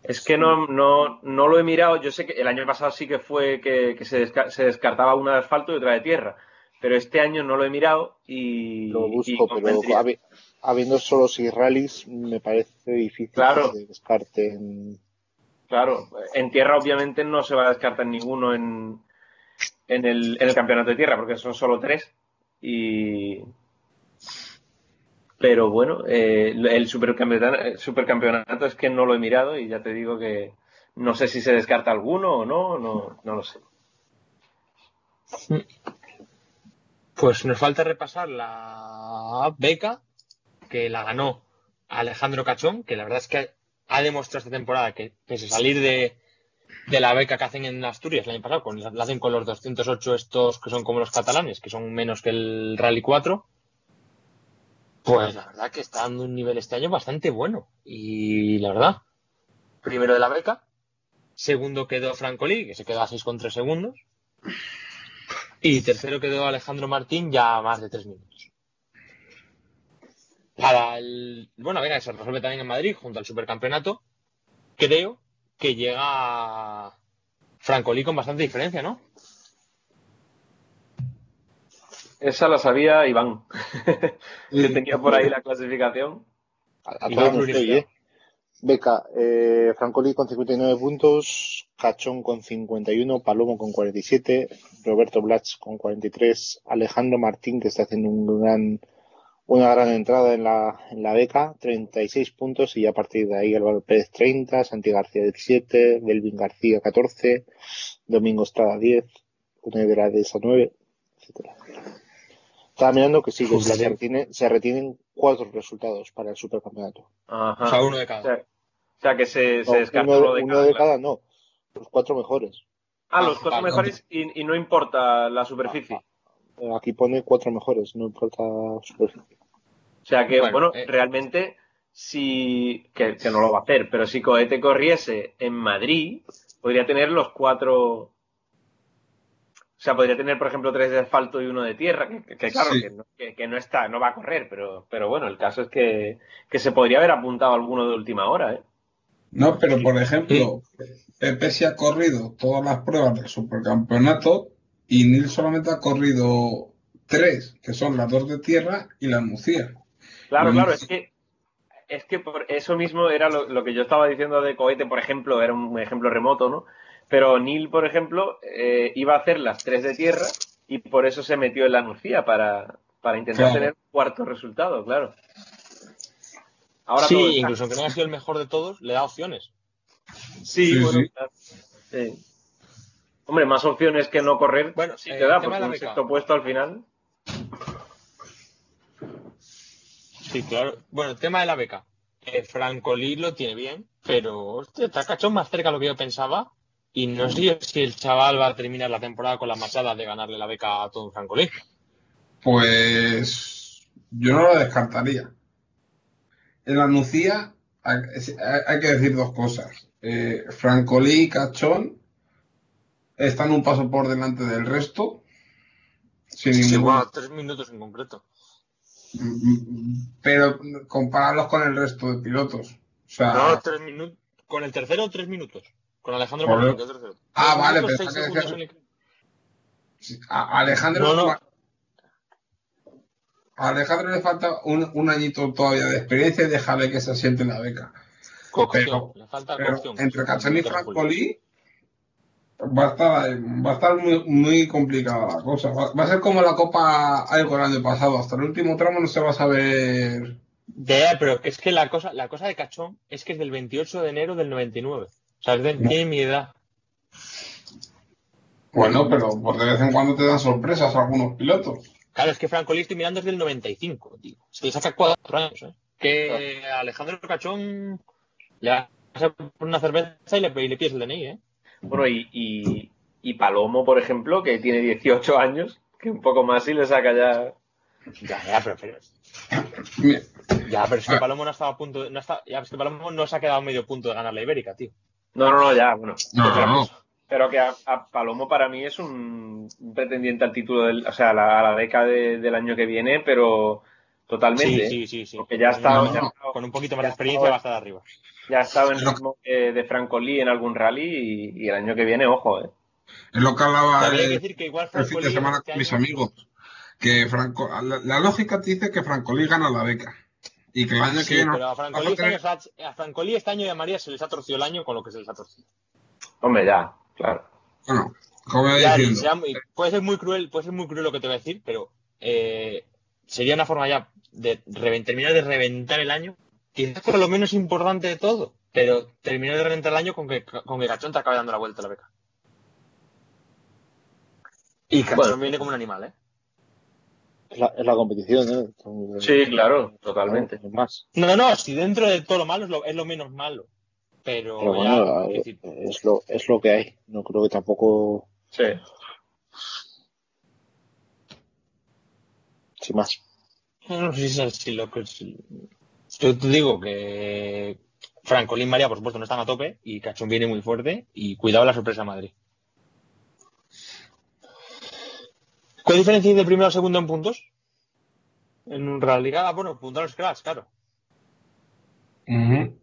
Es que no, no, no lo he mirado. Yo sé que el año pasado sí que fue que, que se, desca- se descartaba una de asfalto y otra de tierra. Pero este año no lo he mirado y. Lo y busco, pero habi- habiendo solo seis rallies, me parece difícil Claro. que se descarten. Claro, en tierra obviamente no se va a descartar ninguno en, en, el, en el campeonato de tierra, porque son solo tres. Y. Pero bueno, eh, el supercampeonato, el supercampeonato es que no lo he mirado y ya te digo que no sé si se descarta alguno o no, no, no lo sé. Pues nos falta repasar la beca que la ganó Alejandro Cachón, que la verdad es que ha demostrado esta temporada que pese a salir de, de la beca que hacen en Asturias el año pasado, la hacen con los 208 estos que son como los catalanes, que son menos que el Rally 4, pues la verdad que está dando un nivel este año bastante bueno. Y la verdad, primero de la beca, segundo quedó Francolí, que se quedó a 6,3 segundos, y tercero quedó Alejandro Martín ya más de 3 minutos. Para el. Bueno, venga, se resuelve también en Madrid junto al supercampeonato. Creo que llega Francolí con bastante diferencia, ¿no? Esa la sabía Iván, que tenía por ahí la clasificación. A, a Y todos vamos nos oye. Beca, eh, Francoli con 59 puntos, Cachón con 51, Palomo con 47, Roberto Blach con 43, Alejandro Martín, que está haciendo una gran entrada en la, en beca, 36 puntos, y a partir de ahí Álvaro Pérez 30, Santi García 17, Belvin García 14, Domingo Estrada 10, Une de Dehesa 9, etcétera. Estaba mirando que sí, que Uf, se, la- retiene- se retienen cuatro resultados para el supercampeonato. Ajá. O sea, uno de cada. O sea, o sea, que se, se No, descarta uno, uno de uno cada. de claro. cada, no. Los cuatro mejores. Ah, los Ah, cuatro mejores y, y no importa la superficie. Eh, Aquí pone cuatro mejores, no importa superficie. O sea que, Bueno, bueno, eh. realmente, si. Que, que no lo va a hacer, pero si Cohete corriese en Madrid, podría tener los cuatro. O sea, podría tener, por ejemplo, tres de asfalto y uno de tierra, que, claro, Sí. que, no, que- que no está, no va a correr, pero, pero bueno, el caso es que, que se podría haber apuntado alguno de última hora, ¿eh? No, pero por ejemplo, Pepe se ha corrido todas las pruebas del supercampeonato y Nil solamente ha corrido tres, que son las dos de tierra y la Nucía. Claro, claro, es que es que por eso mismo era lo, lo que yo estaba diciendo de cohete, por ejemplo, era un ejemplo remoto, ¿no? Pero Neil, por ejemplo, eh, iba a hacer las tres de tierra y por eso se metió en la Nucía para, para intentar Claro. tener un cuarto resultado, claro. Ahora sí, incluso aunque no haya sido el mejor de todos, le da opciones. Sí, Sí, bueno, sí. claro. Sí. Hombre, más opciones que no correr Bueno, sí eh, te da, porque un sexto puesto al final. Sí, claro. Bueno, el tema de la beca. Eh, Francolí lo tiene bien, pero hostia, está cachón más cerca de lo que yo pensaba. Y no sé si el chaval va a terminar la temporada con la machada de ganarle la beca a todo un Francolí. Pues yo no lo descartaría. En la Nucía hay, hay- hay que decir dos cosas. Eh, Francolí y Cachón están un paso por delante del resto. Sin Sí, ningún- bueno, tres minutos en concreto. Pero compararlos con el resto de pilotos. O sea, No, tres minutos. Con el tercero, tres minutos. Con Alejandro. Martín, que es tercero. Ah, vale, seis que decías- el- Alejandro, No, no. a Alejandro le falta un, un añito todavía de experiencia y dejarle que se asiente en la beca. Cocción, Pero- le falta Pero cocción. entre Cachón y. Francolí va a estar, va a estar muy, muy complicada la cosa. Va, va a ser como la Copa Algo el año pasado. Hasta el último tramo no se va a saber. Ya, pero es que la cosa, la cosa de Cachón es que es del 28 de enero del 99. O sea, es de- tiene mi edad. Bueno, pero pues de vez en cuando te dan sorpresas a algunos pilotos. Claro, es que Francolí estoy mirando es del 95, tío. Se le saca cuatro años, ¿eh? Que Alejandro Cachón le hace una cerveza y le, y le pides el DNI, ¿eh? Bueno, y, y, y Palomo, por ejemplo, que tiene 18 años, que un poco más y le saca ya. Ya, ya, pero, pero- ya, pero es que. Palomo no estaba a punto de, no está, ya, es que Palomo no se ha quedado a medio punto de ganar la Ibérica, tío. No, no, no, ya, bueno. No, no, no. Pero que a, a Palomo para mí es un pretendiente al título, del, o sea, a la, a la beca de- del año que viene, pero totalmente. Sí, ¿eh? sí, sí, sí. Porque ya No, ya Con un poquito más de experiencia va a estar arriba. Ya ha estado en ritmo eh, de Francolí en algún rally y, y el año que viene, ojo, eh. Es lo que hablaba que el, decir que igual el fin de semana este con mis año- amigos. Que Franco, la, la lógica te dice que Francolí gana la beca. Y que el año Sí, que viene. pero a vas Francolí, a este año, tener- a Francolí este año y a María se les ha torcido el año con lo que se les ha torcido. Hombre, ya, claro. Bueno, como Ya, diciendo. sea puede ser muy cruel, puede ser muy cruel lo que te voy a decir, pero eh, sería una forma ya de terminar de reventar el año, quizás con lo menos importante de todo, pero terminar de reventar el año con que, con que Cachón te acabe dando la vuelta a la beca. Y Cachón Bueno. viene como un animal, ¿eh? Es la, es la competición, ¿eh? Sí, claro, totalmente. No, más. No, no, si dentro de todo lo malo es lo, es lo menos malo. Pero, Pero ya, bueno, quiero decir, es lo, es lo que hay. No creo que tampoco. Sí. Sin más. No sé si, si lo que si- Yo te digo que Francolín María, por supuesto, no están a tope y Cachón viene muy fuerte y cuidado la sorpresa a Madrid. ¿Qué diferencia hay de primero a segundo en puntos? En un Rally Ah, bueno, puntos Scratch, claro. Ujú.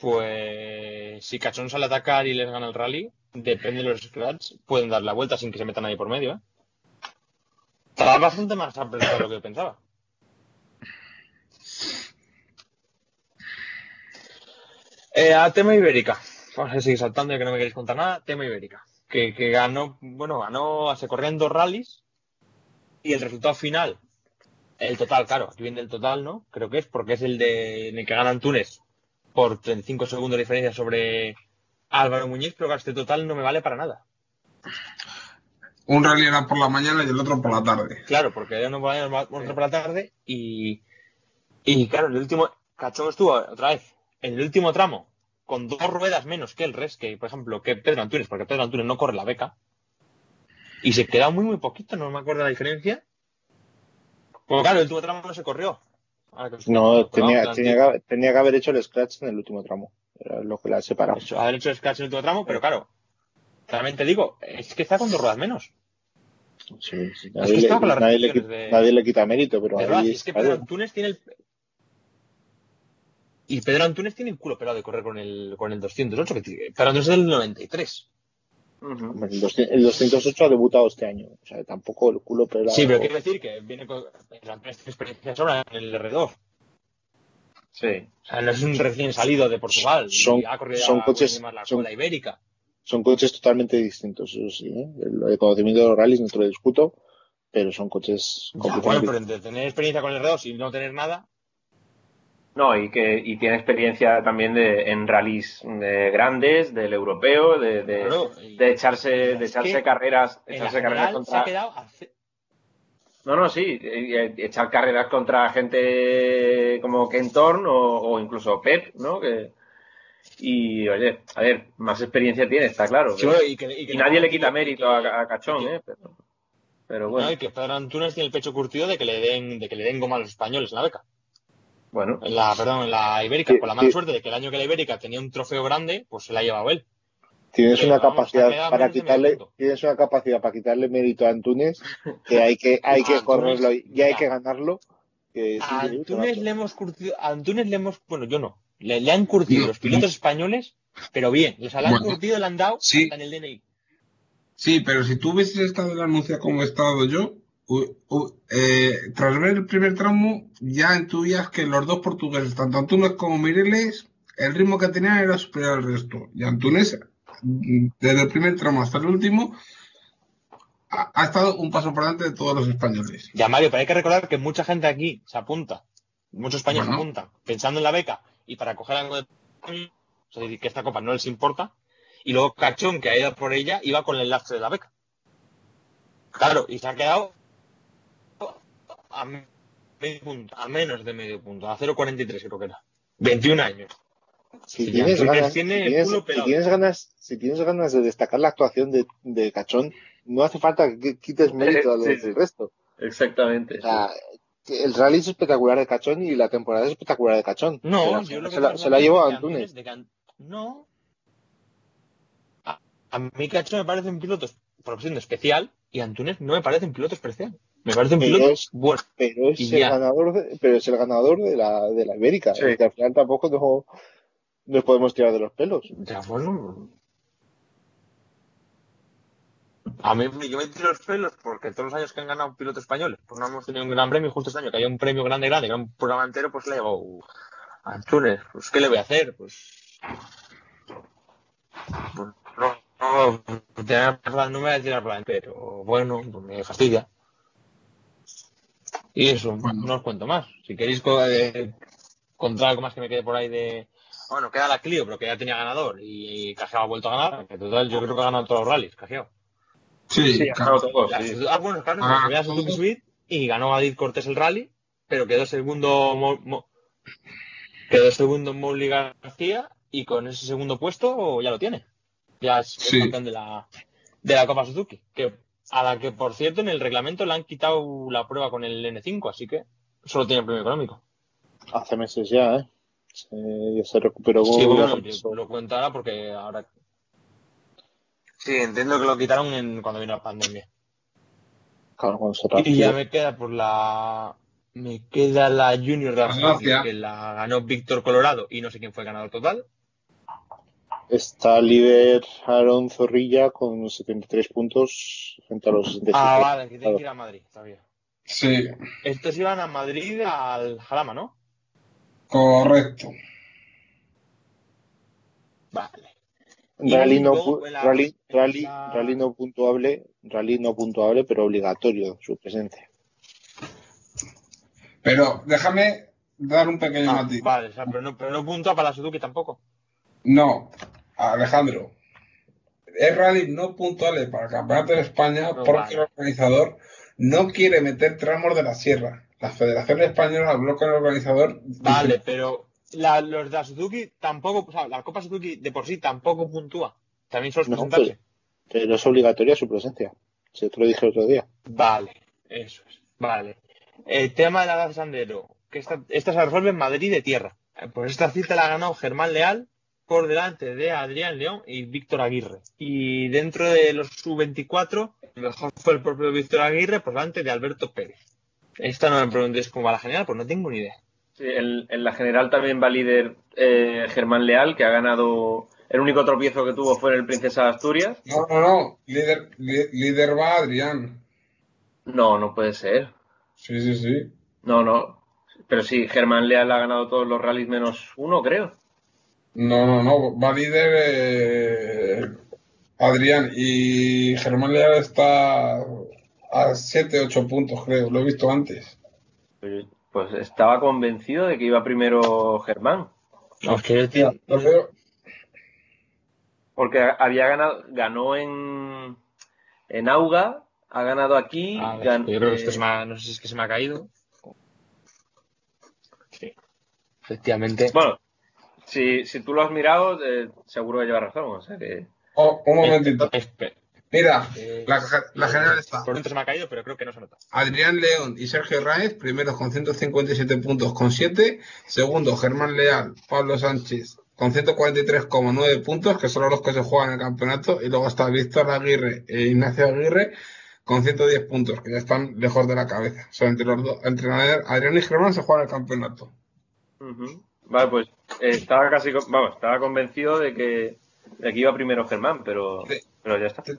Pues si Cachón sale a atacar y les gana el rally, depende de los Scratch, pueden dar la vuelta sin que se meta nadie por medio. ¿eh? Está bastante más apretado de lo que pensaba. Eh, a tema Ibérica. Vamos a seguir saltando ya que no me queréis contar nada. Tema Ibérica. Que, que ganó, bueno, ganó, se corrían dos rallies y el resultado final, el total, claro, aquí viene el total, ¿no? Creo que es porque es el de en el que ganan Túnez por 35 segundos de diferencia sobre Álvaro Muñiz, pero claro, este total no me vale para nada. Un rally era por la mañana y el otro por la tarde. Claro, porque uno por la mañana, otro por la tarde y, y claro, el último, Cachón estuvo otra vez en el último tramo con dos ruedas menos que el resto, que por ejemplo, que Pedro Antunes, porque Pedro Antunes no corre la beca y se queda muy muy poquito, no me acuerdo la diferencia. Pues claro, el último tramo no se corrió. No, tenía, que, haber- tenía que haber hecho el scratch en el último tramo. Era lo que la ha separado. Eso, haber hecho scratch en el último tramo, pero claro, realmente digo, es que está con dos ruedas menos. Sí, sí, Es nadie, que le, nadie le restricciones qui- de- nadie le quita mérito, pero ahí, es que Pedro Antunes tiene el. Y Pedro Antunes tiene el culo pelado de correr con el, con el 208, que tiene- Pedro Antunes es del 93. Ujú. hombre, el, 200 el 208 ha debutado este año. O sea, tampoco el culo pelado. Sí, pero quiero decir que viene con. Pedro Antunes tiene experiencia sobra en el R2. Sí. O sea, no es un recién salido de Portugal. Son- y ha corrido son a- coches- más la son- ibérica. son coches totalmente distintos, eso sí, ¿eh? el, el conocimiento de los rallies no te lo discuto, pero son coches Ya, bueno, completamente pero entre tener experiencia con el R2 y no tener nada, No, y que y tiene experiencia también de, en rallies de grandes, del europeo, de, de, Claro, y- de echarse, de echarse carreras, echarse carreras se contra. ha quedado No, no, sí, eh, eh, echar carreras contra gente como Ken Thorne o, o incluso Pep, ¿no? Que, y oye, a ver, más experiencia tiene, está claro. Sí, y, que, y que y nadie le quita mérito que- a, a Cachón, y que- ¿eh? Pero, pero No, bueno, y que Pedro Antunes tiene el pecho curtido de que le den, de que le den goma a los españoles en la beca. Bueno, En la, perdón, en la Ibérica, Sí, con la mala sí. suerte de que el año que la Ibérica tenía un trofeo grande, pues se la ha llevado él. Tienes Pero una vamos, capacidad para quitarle, tienes una capacidad para quitarle mérito a Antunes que hay que, hay que Antunes, correrlo y hay que ganarlo. Que A Antunes le hemos curtido, a Antunes le hemos, bueno, yo no, le, le han curtido No, los pilotos españoles, pero bien, o sea, le han Bueno, curtido, le han dado sí. hasta en el DNI. Sí, pero si tú hubieses estado en la anuncia como he estado yo, u- u- eh, tras ver el primer tramo, ya intuías que los dos portugueses, tanto Antunes como Mireles, el ritmo que tenían era superior al resto. Y Antunes, desde el primer tramo hasta el último, ha, ha estado un paso por delante de todos los españoles. Ya, Mario, pero hay que recordar que mucha gente aquí se apunta, muchos españoles Bueno. se apuntan, pensando en la beca y para coger algo de es decir, que esta copa no les importa, y luego Cachón, que ha ido por ella, iba con el lastre de la beca. Claro, y se ha quedado a medio punto, a menos de medio punto, a 0.43 creo que era. 21 años. Si tienes, ganas, tiene si, tienes, si ganas, si tienes ganas de destacar la actuación de, de Cachón, no hace falta que quites mérito a los Sí, sí. del resto. exactamente. O sea, que el rally es espectacular de Cachón y la temporada es espectacular de Cachón. No, Pero yo lo que se, la, pienso se la que a Antunes. No. A, a mí Cachón me parece un piloto por opción de especial y Antunes no me parece un piloto especial. Me parece un Pero piloto es- bueno. Pero es el ganador de, pero es el ganador de la, de la Ibérica. Sí. Que al final tampoco no, nos podemos tirar de los pelos. Ya, bueno. A mí yo me tiro los pelos porque todos los años que han ganado pilotos españoles, pues no hemos tenido un gran premio, justo este año que haya un premio grande, grande, que era un programa entero, pues le llevo a Antunes. Pues, ¿qué le voy a hacer? Pues. pues no, no, no me voy a tirar pero bueno, pues me fastidia. Y eso, Bueno. no os cuento más. Si queréis eh, contar algo más que me quede por ahí de. Bueno, queda la Clio, pero que ya tenía ganador y, y Cajeo ha vuelto a ganar. Que total, yo creo que ha ganado todos los rallies, Cajeo. Sí, Sí, ha claro. ganado todo, La- sí. Ah, bueno, claro, Ah, a Suzuki y ganó a Cortés el rally, pero quedó segundo Mo- Mo- quedó segundo Molly García y con ese segundo puesto ya lo tiene. Ya es Sí. campeón de la, de la Copa Suzuki. Que, a la que, por cierto, en el reglamento le han quitado la prueba con el N5, así que solo tiene el premio económico. Hace meses ya, ¿eh? Se, ya se recuperó. Sí, bueno, yo lo cuento ahora porque ahora. Sí, entiendo que lo quitaron en, cuando vino la pandemia. Claro, cuando se Y ya me queda por la. Me queda la Junior de la que la ganó Víctor Colorado y no sé quién fue el ganador total. Está líder Aaron Zorrilla con 73 puntos frente a los 67. Ah, vale, que tiene que ir a Madrid, sabía. Sí, Estos iban a Madrid al Jalama, ¿no? correcto. Vale. Rally no, rally, rally, rally no puntuable, rally no puntuable, pero obligatorio su presencia. Pero déjame dar un pequeño Ah, matiz. vale, o sea, pero no, pero no para la Suzuki tampoco. No, Alejandro. Es rally no puntuales para el Campeonato de España No, porque vale. el organizador no quiere meter tramos de la sierra. La Federación Española con el organizador. Vale, pero la- los de la Suzuki tampoco, o sea, la Copa Suzuki de por sí tampoco puntúa. También solo es No, presentarse. Pero es obligatoria su presencia. Se te lo dije el otro día. Vale, eso es. Vale. El tema de la Sandero, que esta, esta se resuelve en Madrid de tierra. Eh, Pues esta cita la ganó Germán Leal por delante de Adrián León y Víctor Aguirre. Y dentro de los sub-24, el mejor fue el propio Víctor Aguirre por delante de Alberto Pérez. Esta no me preguntéis cómo va la general, pues no tengo ni idea. Sí, en, en la general también va líder eh, Germán Leal, que ha ganado. El único tropiezo que tuvo fue en el Princesa de Asturias. No, no, no. Líder, li- líder va Adrián. No, no puede ser. Sí, sí, sí. No, no. Pero sí, Germán Leal ha ganado todos los rallies menos uno, creo. No, no, no. Va líder. eh, Adrián, y Germán Leal está a 7, 8 puntos, creo, lo he visto antes. Pues estaba convencido de que iba primero Germán. No, es que tío, veo- Porque había ganado, ganó en, en Auga, ha ganado aquí. a ver, gan- yo creo que eh, esto me ha, no sé si es que se me ha caído. Sí. Efectivamente. Bueno, si, si tú lo has mirado, eh, seguro que lleva razón. O sea que. Oh, un momentito. Mira, eh, la, la general está. Por dentro se me ha caído, pero creo que no se nota. Adrián León y Sergio Raez, primeros con 157 puntos con 7. Segundo, Germán Leal, Pablo Sánchez con 143,9 puntos, que son los que se juegan en el campeonato. Y luego está Víctor Aguirre e Ignacio Aguirre con 110 puntos, que ya están lejos de la cabeza. O sea, entre los dos, entre Adrián y Germán se juegan el campeonato. Vale, pues eh, estaba casi. Vamos, estaba convencido de que, de que iba primero Germán, pero, Sí. pero ya está. Te,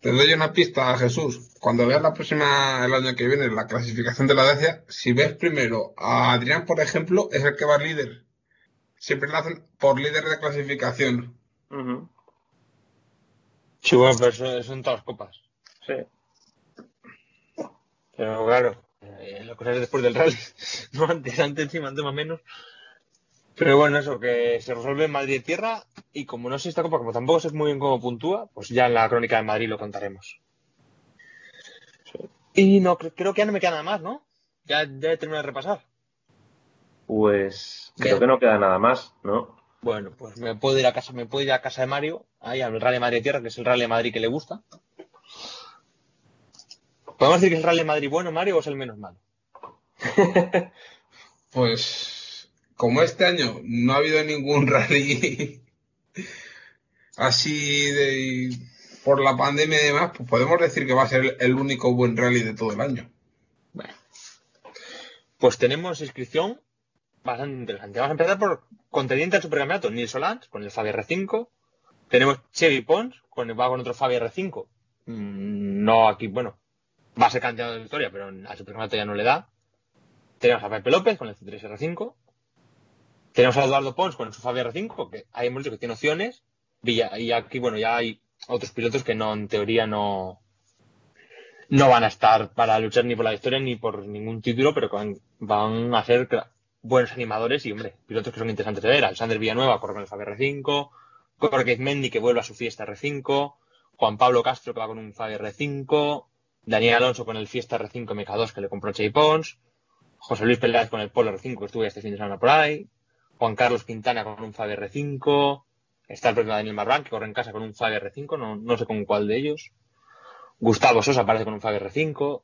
te doy una pista, Jesús. Cuando veas la próxima, el año que viene, la clasificación de la Dacia, si ves primero a Adrián, por ejemplo, es el que va líder. Siempre lo hacen por líder de clasificación. Ujú. Sí, bueno, pero eso, eso en todas las copas. Sí. Pero claro, eh, la cosa es después del rally. No antes, antes encima, antes más o menos. Pero bueno, eso, que se resuelve en Madrid tierra. Y como no sé esta copa, como tampoco sé muy bien cómo puntúa, pues ya en la crónica de Madrid lo contaremos. Y no, cre- creo que ya no me queda nada más, ¿no? Ya debe terminar de repasar. Pues ¿Qué? creo que no queda nada más, ¿no? Bueno, pues me puedo ir a casa, me puedo ir a casa de Mario, ahí al Rally de Madrid Tierra, que es el Rally de Madrid que le gusta. ¿Podemos decir que es el Rally de Madrid bueno, Mario, o es el menos malo? Pues, como este año no ha habido ningún rally así de por la pandemia y demás, pues podemos decir que va a ser el único buen rally de todo el año. Pues tenemos inscripción bastante interesante. Vamos a empezar por contendiente al supercampeonato, Nils Solans, con el Fabi R5. Tenemos Chevy Pons, con va con otro Fabi R5. Mm, No aquí, bueno, va a ser candidato de victoria, pero al supercampeonato ya no le da. Tenemos a Pepe López con el C3 R5. Tenemos a Eduardo Pons con su Fabi R5, que hemos dicho que tiene opciones. Y aquí, bueno, ya hay otros pilotos que no, en teoría, no, no van a estar para luchar ni por la victoria ni por ningún título, pero que van, a ser buenos animadores y, hombre, pilotos que son interesantes de ver. Alexander Villanueva corre con el Fabi R5, Jorge Mendy que vuelve a su fiesta R5, Juan Pablo Castro que va con un Fabi R5, Daniel Alonso con el Fiesta R5 MK2 que le compró Chey Pons, José Luis Peláez con el Polo R5 que estuvo ya este fin de semana por ahí, Juan Carlos Quintana con un Fabi R5, está el propio Daniel Marrán que corre en casa con un Fabi R5, no, no sé con cuál de ellos. Gustavo Sosa aparece con un Fabi R5.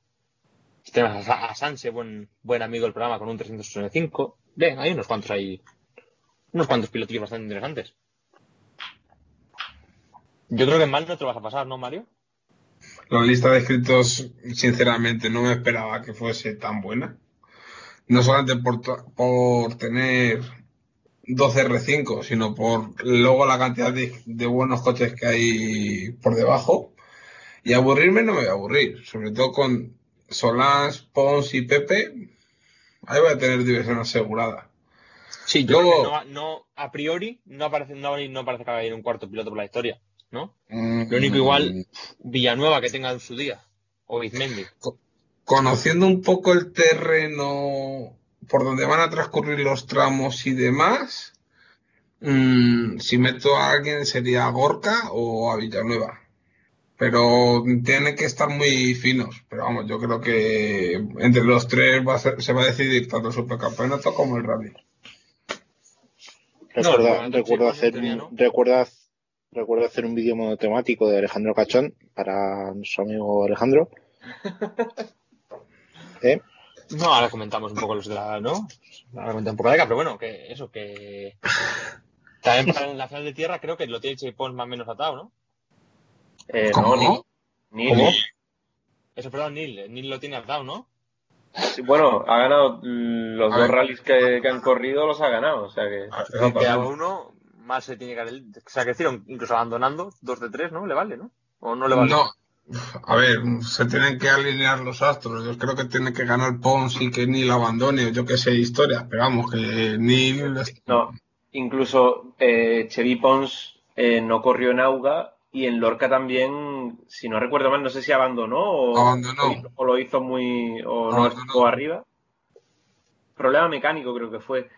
Tenemos a, a Sanse, buen, buen amigo del programa, con un 365. Bien, hay unos cuantos ahí. Unos cuantos pilotillos bastante interesantes. Yo creo que mal no te lo vas a pasar, ¿no, Mario? La lista de escritos, sinceramente, no me esperaba que fuese tan buena. No solamente por, por tener 12 R5, sino por luego la cantidad de, de buenos coches que hay por debajo. Y aburrirme no me voy a aburrir, sobre todo con Solans, Pons y Pepe. Ahí voy a tener diversión asegurada. Sí, yo Luego- creo que no, no, a priori, no parece, no, no parece que vaya a ir un cuarto piloto por la historia, ¿no? Lo único igual, Villanueva que tenga en su día. O Izmendi. conociendo un poco el terreno por donde van a transcurrir los tramos y demás, mm, si meto a alguien sería a Gorka o a Villanueva. Pero tienen que estar muy finos. Pero vamos, yo creo que entre los tres va a ser- se va a decidir tanto el supercampeonato como el rally. Recuerda, no, sí, hacer no. recuerda, recuerda hacer un vídeo monotemático de Alejandro Cachón para nuestro amigo Alejandro. ¿Eh? No, ahora comentamos un poco los de la, ¿no? Ahora comentamos un poco de la pero bueno, que eso, que. También para la final de tierra creo que lo tiene Chey Pons más o menos atado, ¿no? Eh, ¿Cómo? no, ni, ni- ¿Cómo? Eso, perdón, Neil. Neil lo tiene atado, ¿no? Sí, bueno, ha ganado los A dos ver. rallies que, que han corrido, los ha ganado. O sea que. Queda uno, más se tiene que haber. O sea, que decir, incluso abandonando, dos de tres, ¿no? Le vale, ¿no? O no le vale. No, a ver, se tienen que alinear los astros. Yo creo que tiene que ganar Pons y que Neil abandone, o yo que sé, historias. Pero vamos, que Neil. No, incluso eh, Chevy Pons eh, no corrió en Auga Y en Lorca también, si no recuerdo mal, no sé si abandonó o, Abandonó. o hizo- o lo hizo muy. o no estuvo arriba. Problema mecánico creo que fue.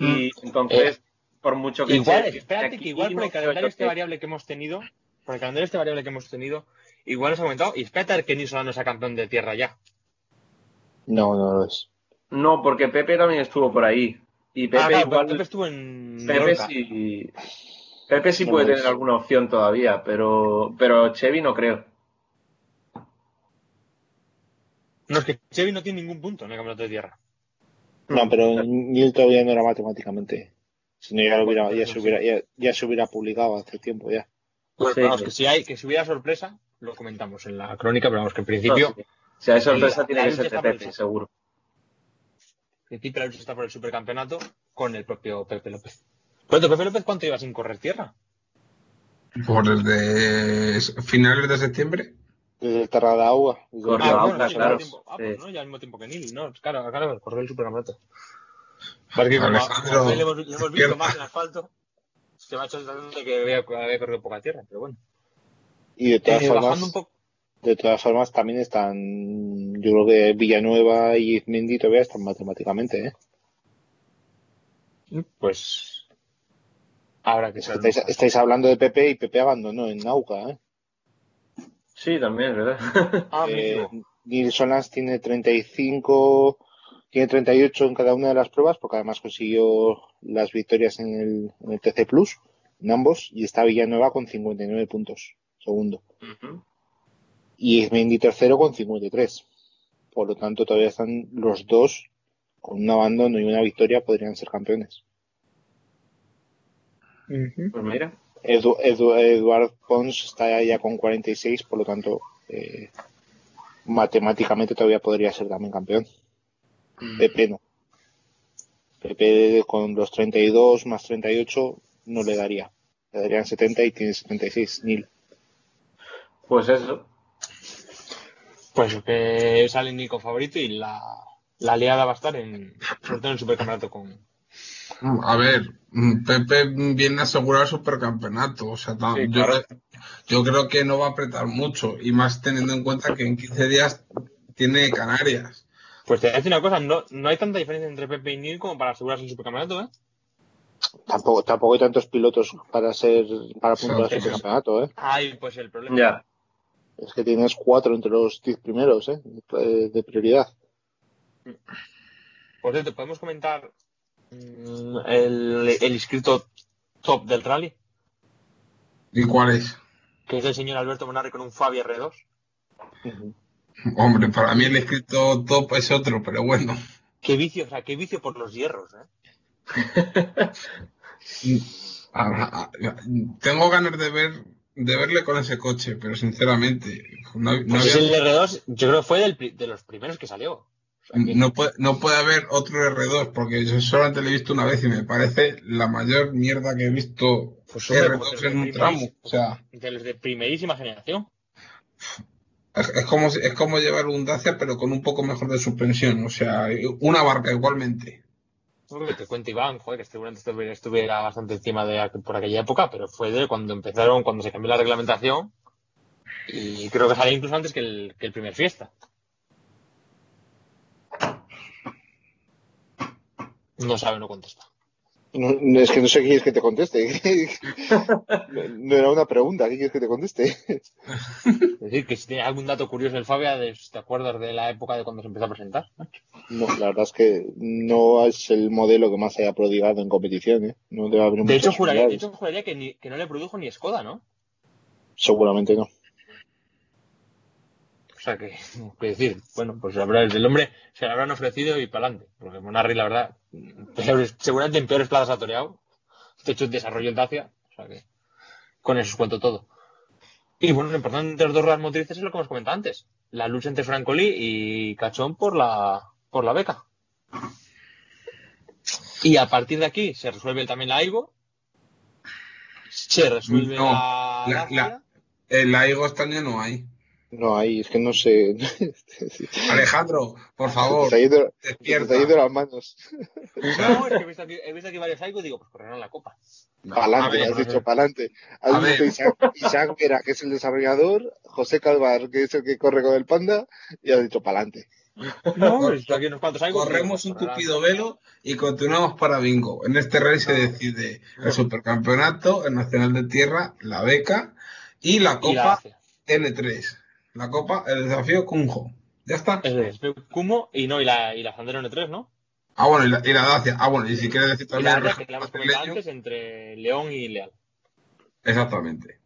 Y Mm. entonces, por mucho que Igual, se- espérate aquí que igual por el calendario este que- variable que hemos tenido, por el calendario este variable que hemos tenido, igual nos ha aumentado. Y espérate a ver que Nils Solano sea campeón de tierra ya. No, no lo es. No, porque Pepe también estuvo por ahí. Y Pepe Ah, claro, igual. Pepe estuvo en Pepe sí. Pepe sí No puede tener alguna opción todavía, pero, pero Chevy no creo. No, es que Chevy no tiene ningún punto en el campeonato de tierra. No, pero Neil todavía no era matemáticamente. Si no, ya, lo hubiera, ya, se hubiera, ya, ya se hubiera publicado hace tiempo ya. Pues Sí. vamos, que si hay, que si hubiera sorpresa, lo comentamos en la crónica, pero vamos, que en principio, No, sí. Si hay sorpresa, la- tiene la que ser el Pepe, seguro. en principio la lucha está por el supercampeonato con el propio Pepe López. ¿Cuánto, Pepe López, cuánto iba sin correr tierra? Por desde finales de septiembre. Desde el Terra de Agua. desde Corrió el- Ah, bueno, claro, sí, claro. al mismo tiempo. Ah, pues Sí. no, ya al mismo tiempo que Nili, no, claro, claro, corrió el supercampeonato. Pasa que como, Alejandro, le hemos, le hemos visto más en asfalto, se me ha hecho la sensación de que había, había corrido poca tierra, pero bueno. Y de todas Eh, formas, bajando un poco, de todas formas también están, yo creo que Villanueva y Izmendi todavía están matemáticamente, ¿eh? pues ahora que Estáis, estáis hablando de Pepe y Pepe abandonó en Nauca, ¿eh? Sí, también, verdad. Ah, Eh. Neil Solans tiene 35, tiene 38 en cada una de las pruebas, porque además consiguió las victorias en el, en el TC Plus, en ambos, y está Villanueva con 59 puntos, segundo. Ujú. Y Izmendi tercero con 53. Por lo tanto, todavía están los dos con un abandono y una victoria, podrían ser campeones. Pues mira. Edu, Edu- Eduard Pons está ya con 46, por lo tanto, eh, matemáticamente todavía podría ser también campeón. Pepe no. Pepe con los 32 más 38 no le daría. Le darían 70 y tiene 76. Nil. Pues eso. Pues que sale Nico favorito y la, la aliada va a estar en, sobre todo en el supercampeonato con, A ver, Pepe viene a asegurar el supercampeonato. O sea, Sí, yo, claro. yo creo que no va a apretar mucho. Y más teniendo en cuenta que en 15 días tiene Canarias. Pues te voy a decir una cosa, no, no hay tanta diferencia entre Pepe y Nil como para asegurarse el supercampeonato, ¿eh? Tampoco, tampoco hay tantos pilotos para ser para puntuar Sí, el sí, campeonato, ¿eh? Ahí pues el problema. Ya. Es que tienes cuatro entre los 10 primeros, ¿eh? De, de prioridad. Por cierto, ¿podemos comentar mm, el, el inscrito top del rally? ¿Y cuál es? Que es el señor Alberto Monarri con un Fabi R2. Hombre, para mí el escrito top es otro, pero bueno. Qué vicio, o sea, qué vicio por los hierros, ¿eh? Tengo ganas de ver de verle con ese coche, pero sinceramente no, no Pues había- el R2, yo creo que fue del de los primeros que salió. O sea, que- no puede, no puede haber otro R2 porque yo solamente lo he visto una vez y me parece la mayor mierda que he visto Pues, hombre, R2 pues es en un tramo. O sea, de los de primerísima generación. es, es como es como llevar un Dacia pero con un poco mejor de suspensión. O sea, una barca igualmente. No que te cuente Iván, joder, que seguramente estuviera, estuviera bastante encima de por aquella época, pero fue de cuando empezaron, cuando se cambió la reglamentación. Y creo que salió incluso antes que el, que el primer fiesta. No sabe, no contesta. No, es que no sé qué quieres que te conteste. no, era una pregunta, ¿qué quieres que te conteste? Es decir, que si tiene algún dato curioso el Fabia, ¿te acuerdas de la época de cuando se empezó a presentar? No, la verdad es que no es el modelo que más haya prodigado en competición, ¿eh? No debe haber De hecho, juraría, de hecho, juraría que, ni- que no le produjo ni Skoda, ¿no? Seguramente no. O sea que, que decir, bueno, pues habrá, el hombre se le habrán ofrecido y para adelante. Porque Monarri, la verdad, peores- seguramente en peores plazas ha toreado. De hecho, desarrolló el Dacia. O sea que, con eso os cuento todo. Y bueno, lo importante entre los dos ruedas motrices es lo que hemos comentado antes. La lucha entre Francolí y Cachón por la, por la beca. Y a partir de aquí se resuelve también la Aigo. Se resuelve No, la, la- la- El Aigo este año no hay. No hay, es que no sé. Alejandro, por favor, Se ha ido, se despierta. ha ido las manos. No, es que he visto aquí, he visto aquí varios Aiko y digo, pues correrán la copa. No, Pa'lante, ver, has dicho pa'lante. Has dicho. Isaac, Isaac Vera, que es el desarrollador, José Calvar, que es el que corre con el panda, y has dicho pa'lante. No, he visto aquí unos cuantos. Corremos un tupido velo y continuamos para bingo. En este rey se decide el supercampeonato, el nacional de tierra, la beca y la Y la copa Dacia. N3. La copa, el desafío Kunjo. Ya está. Es de Kumo y no, y la, y la Sandero N3, ¿no? Ah, bueno, y la, y la Dacia. Ah, bueno, y si quieres decir Y también la el Dacia, que la hemos comentado antes, entre León y Leal. Exactamente.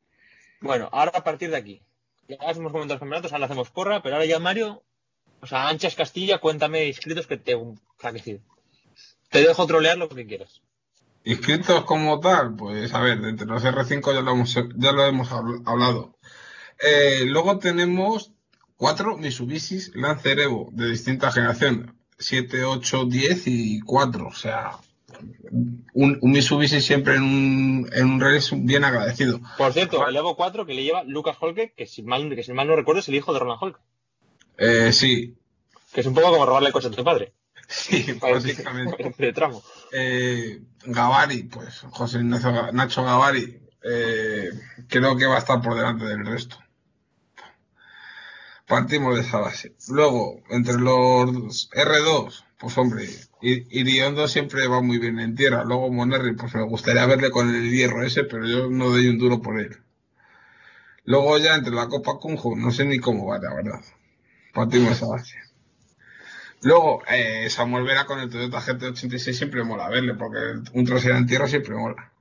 Bueno, ahora a partir de aquí. Ya hemos comentado los campeonatos, ahora hacemos porra, pero ahora ya Mario, o sea, Anchas Castilla, cuéntame inscritos que te. O sea, que sí. Te dejo trolear lo que quieras. Inscritos como tal, pues a ver, entre los R5 ya lo hemos, ya lo hemos habl- hablado. Eh, luego tenemos cuatro Mitsubishis Lancer Evo de distinta generación. 7, 8, 10 y 4. O sea, un, un Mitsubishi siempre en un, en un rally bien agradecido. Por cierto, el Evo 4 que le lleva Lucas Holke, que si mal, que si mal no recuerdo es el hijo de Ronald Holke. Eh, sí, Que es un poco como robarle el coche a tu padre. sí, prácticamente. De tramo. Eh, Gavari, pues José Ignacio Nacho Gavari, eh, creo que va a estar por delante del resto. Partimos de esa base. Luego, entre los R2, pues hombre, Iriondo siempre va muy bien en tierra. Luego Monerri, pues me gustaría verle con el hierro ese, pero yo no doy un duro por él. Luego ya entre la Copa Kunjo, no sé ni cómo va, la verdad. Partimos de esa base. Luego, eh, Samuel Vera con el Toyota GT86 siempre mola verle, porque un trasero en tierra siempre mola.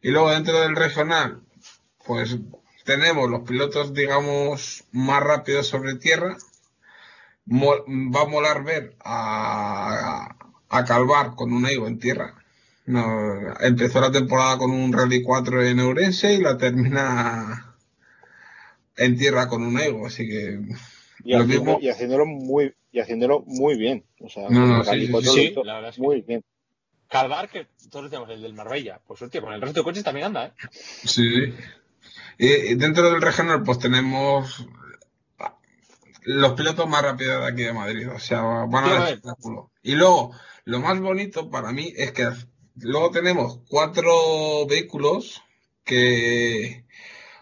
Y luego dentro del regional, pues tenemos los pilotos, digamos, más rápidos sobre tierra. Va a molar ver a, a Calvar con un Eigo en tierra. No, empezó la temporada con un Rally 4 en Eurense y la termina en tierra con un Eigo, así que Y, Lo haciendo- mismo- y haciéndolo muy y haciéndolo muy bien. O sea, No, no, sí, sí, 4 sí, lo hizo la verdad es que muy bien. Calvar, que todos decíamos el del Marbella. Pues hostia, con el resto de coches también anda, ¿eh? Sí. Y, y dentro del regional, pues tenemos los pilotos más rápidos de aquí de Madrid. O sea, van a a ver. dar espectáculo. Y luego, lo más bonito para mí es que luego tenemos cuatro vehículos que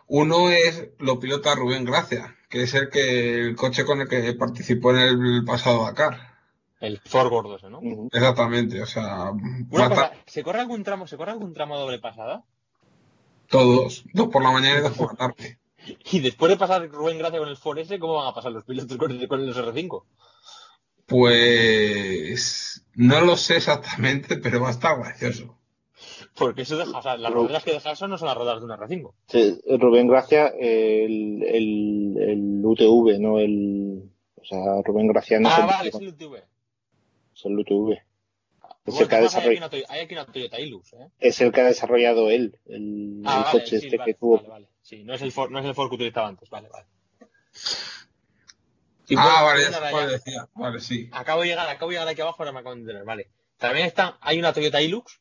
uno es lo pilota Rubén Gracia, que es el que el coche con el que participó en el pasado Dakar. El Ford gordo ese, ¿no? Exactamente, o sea, Una cosa, ¿se corre algún tramo, se corre algún tramo doble pasada? Todos, dos por la mañana y dos por la tarde. Y después de pasar Rubén Gracia con el Ford S, ¿cómo van a pasar los pilotos con, con los R5? Pues no lo sé exactamente, pero va a estar gracioso. Porque eso deja, o sea, las ruedas que deja eso no son las ruedas de un R5. Sí, Rubén Gracia, el, el, el UTV, no el. O sea, Rubén Gracia no es ah, el, vale, es el UTV. es el UTV. Es Bueno, el, que ha además hay, aquí desarrollado, una, hay aquí una Toyota Hilux, ¿eh? es el que ha desarrollado él, el, Ah, el vale, coche sí, este vale, que tuvo. vale, vale. Sí, no es el Ford, no es el Ford que utilizaba antes, vale, vale. Y ah, bueno, vale, ya decía. Vale, sí. Acabo de llegar, acabo de llegar aquí abajo, ahora me acabo de enterar, vale. También está, hay una Toyota Hilux,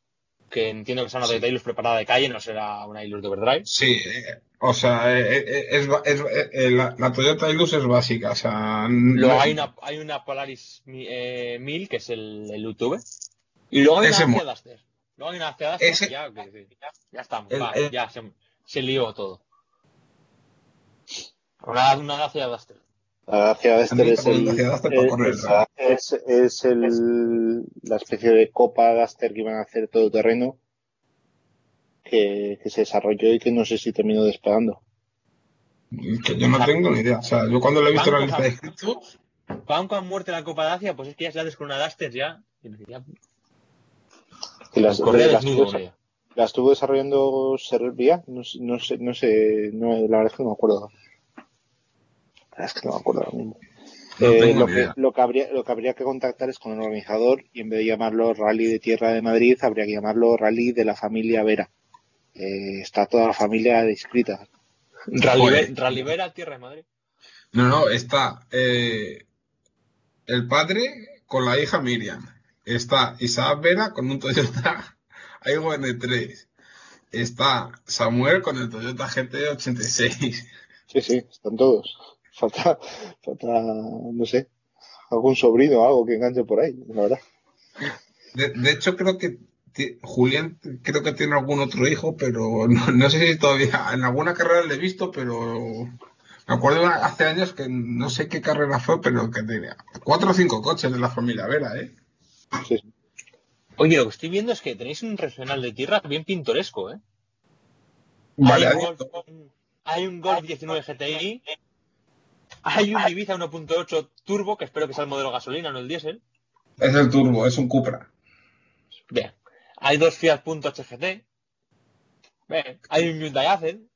que entiendo que será una Toyota Hilux preparada de calle, no será una Hilux de overdrive. Sí, eh, o sea, eh, eh, es, es- eh, eh, la, la Toyota Hilux es básica, o sea, Luego no- hay una, hay una Polaris mi- eh, 1000, que es el, el UTV. Y luego hay una Duster. Luego hay una Dacia Duster, Ese- ya, ya, ya estamos, El- va, el- ya se, se lió todo. Una, una Dacia Duster. La Dacia Duster es, el, es- el- la especie de Copa Duster que iban a hacer todo terreno que, que se desarrolló y que no sé si terminó despegando. que yo no tengo ni idea. O sea, yo cuando lo he visto en la lista de inscritos, Van con muerte la Copa Dacia, pues es que ya se la con una Duster ya. y ya Que las, desnudo ella. la estuvo desarrollando Serbia, no, sé- no sé, no sé, no, la verdad es que no me acuerdo. La verdad es que no me acuerdo ahora mismo. no Eh, lo, que, lo, que habría, lo que habría que contactar es con el organizador y en vez de llamarlo Rally de Tierra de Madrid, habría que llamarlo Rally de la familia Vera. Eh, está toda la familia inscrita. Rally- Rallivera, Tierra de Madrid. No, no, está eh, el padre con la hija Miriam. Está Isaac Vera con un Toyota Aygo N3. Está Samuel con el Toyota GT86. Sí, sí, están todos. Falta, falta, no sé, algún sobrino o algo que enganche por ahí, la verdad. De, de hecho, creo que Julián creo que tiene algún otro hijo, pero no, no sé si todavía en alguna carrera le he visto, pero me acuerdo hace años que no sé qué carrera fue, pero que tenía cuatro o cinco coches de la familia Vera, ¿eh? Sí. Oye, lo que estoy viendo es que tenéis un regional de tierra bien pintoresco, ¿eh? Vale, hay, un Golf, hay un Golf 19 GTI, hay un Ibiza 1.8 Turbo, que espero que sea el modelo gasolina, no el diésel. es el turbo, es un Cupra. Bien. Hay dos Fiat Punto HGT. Bien. Hay un Hyundai Accent.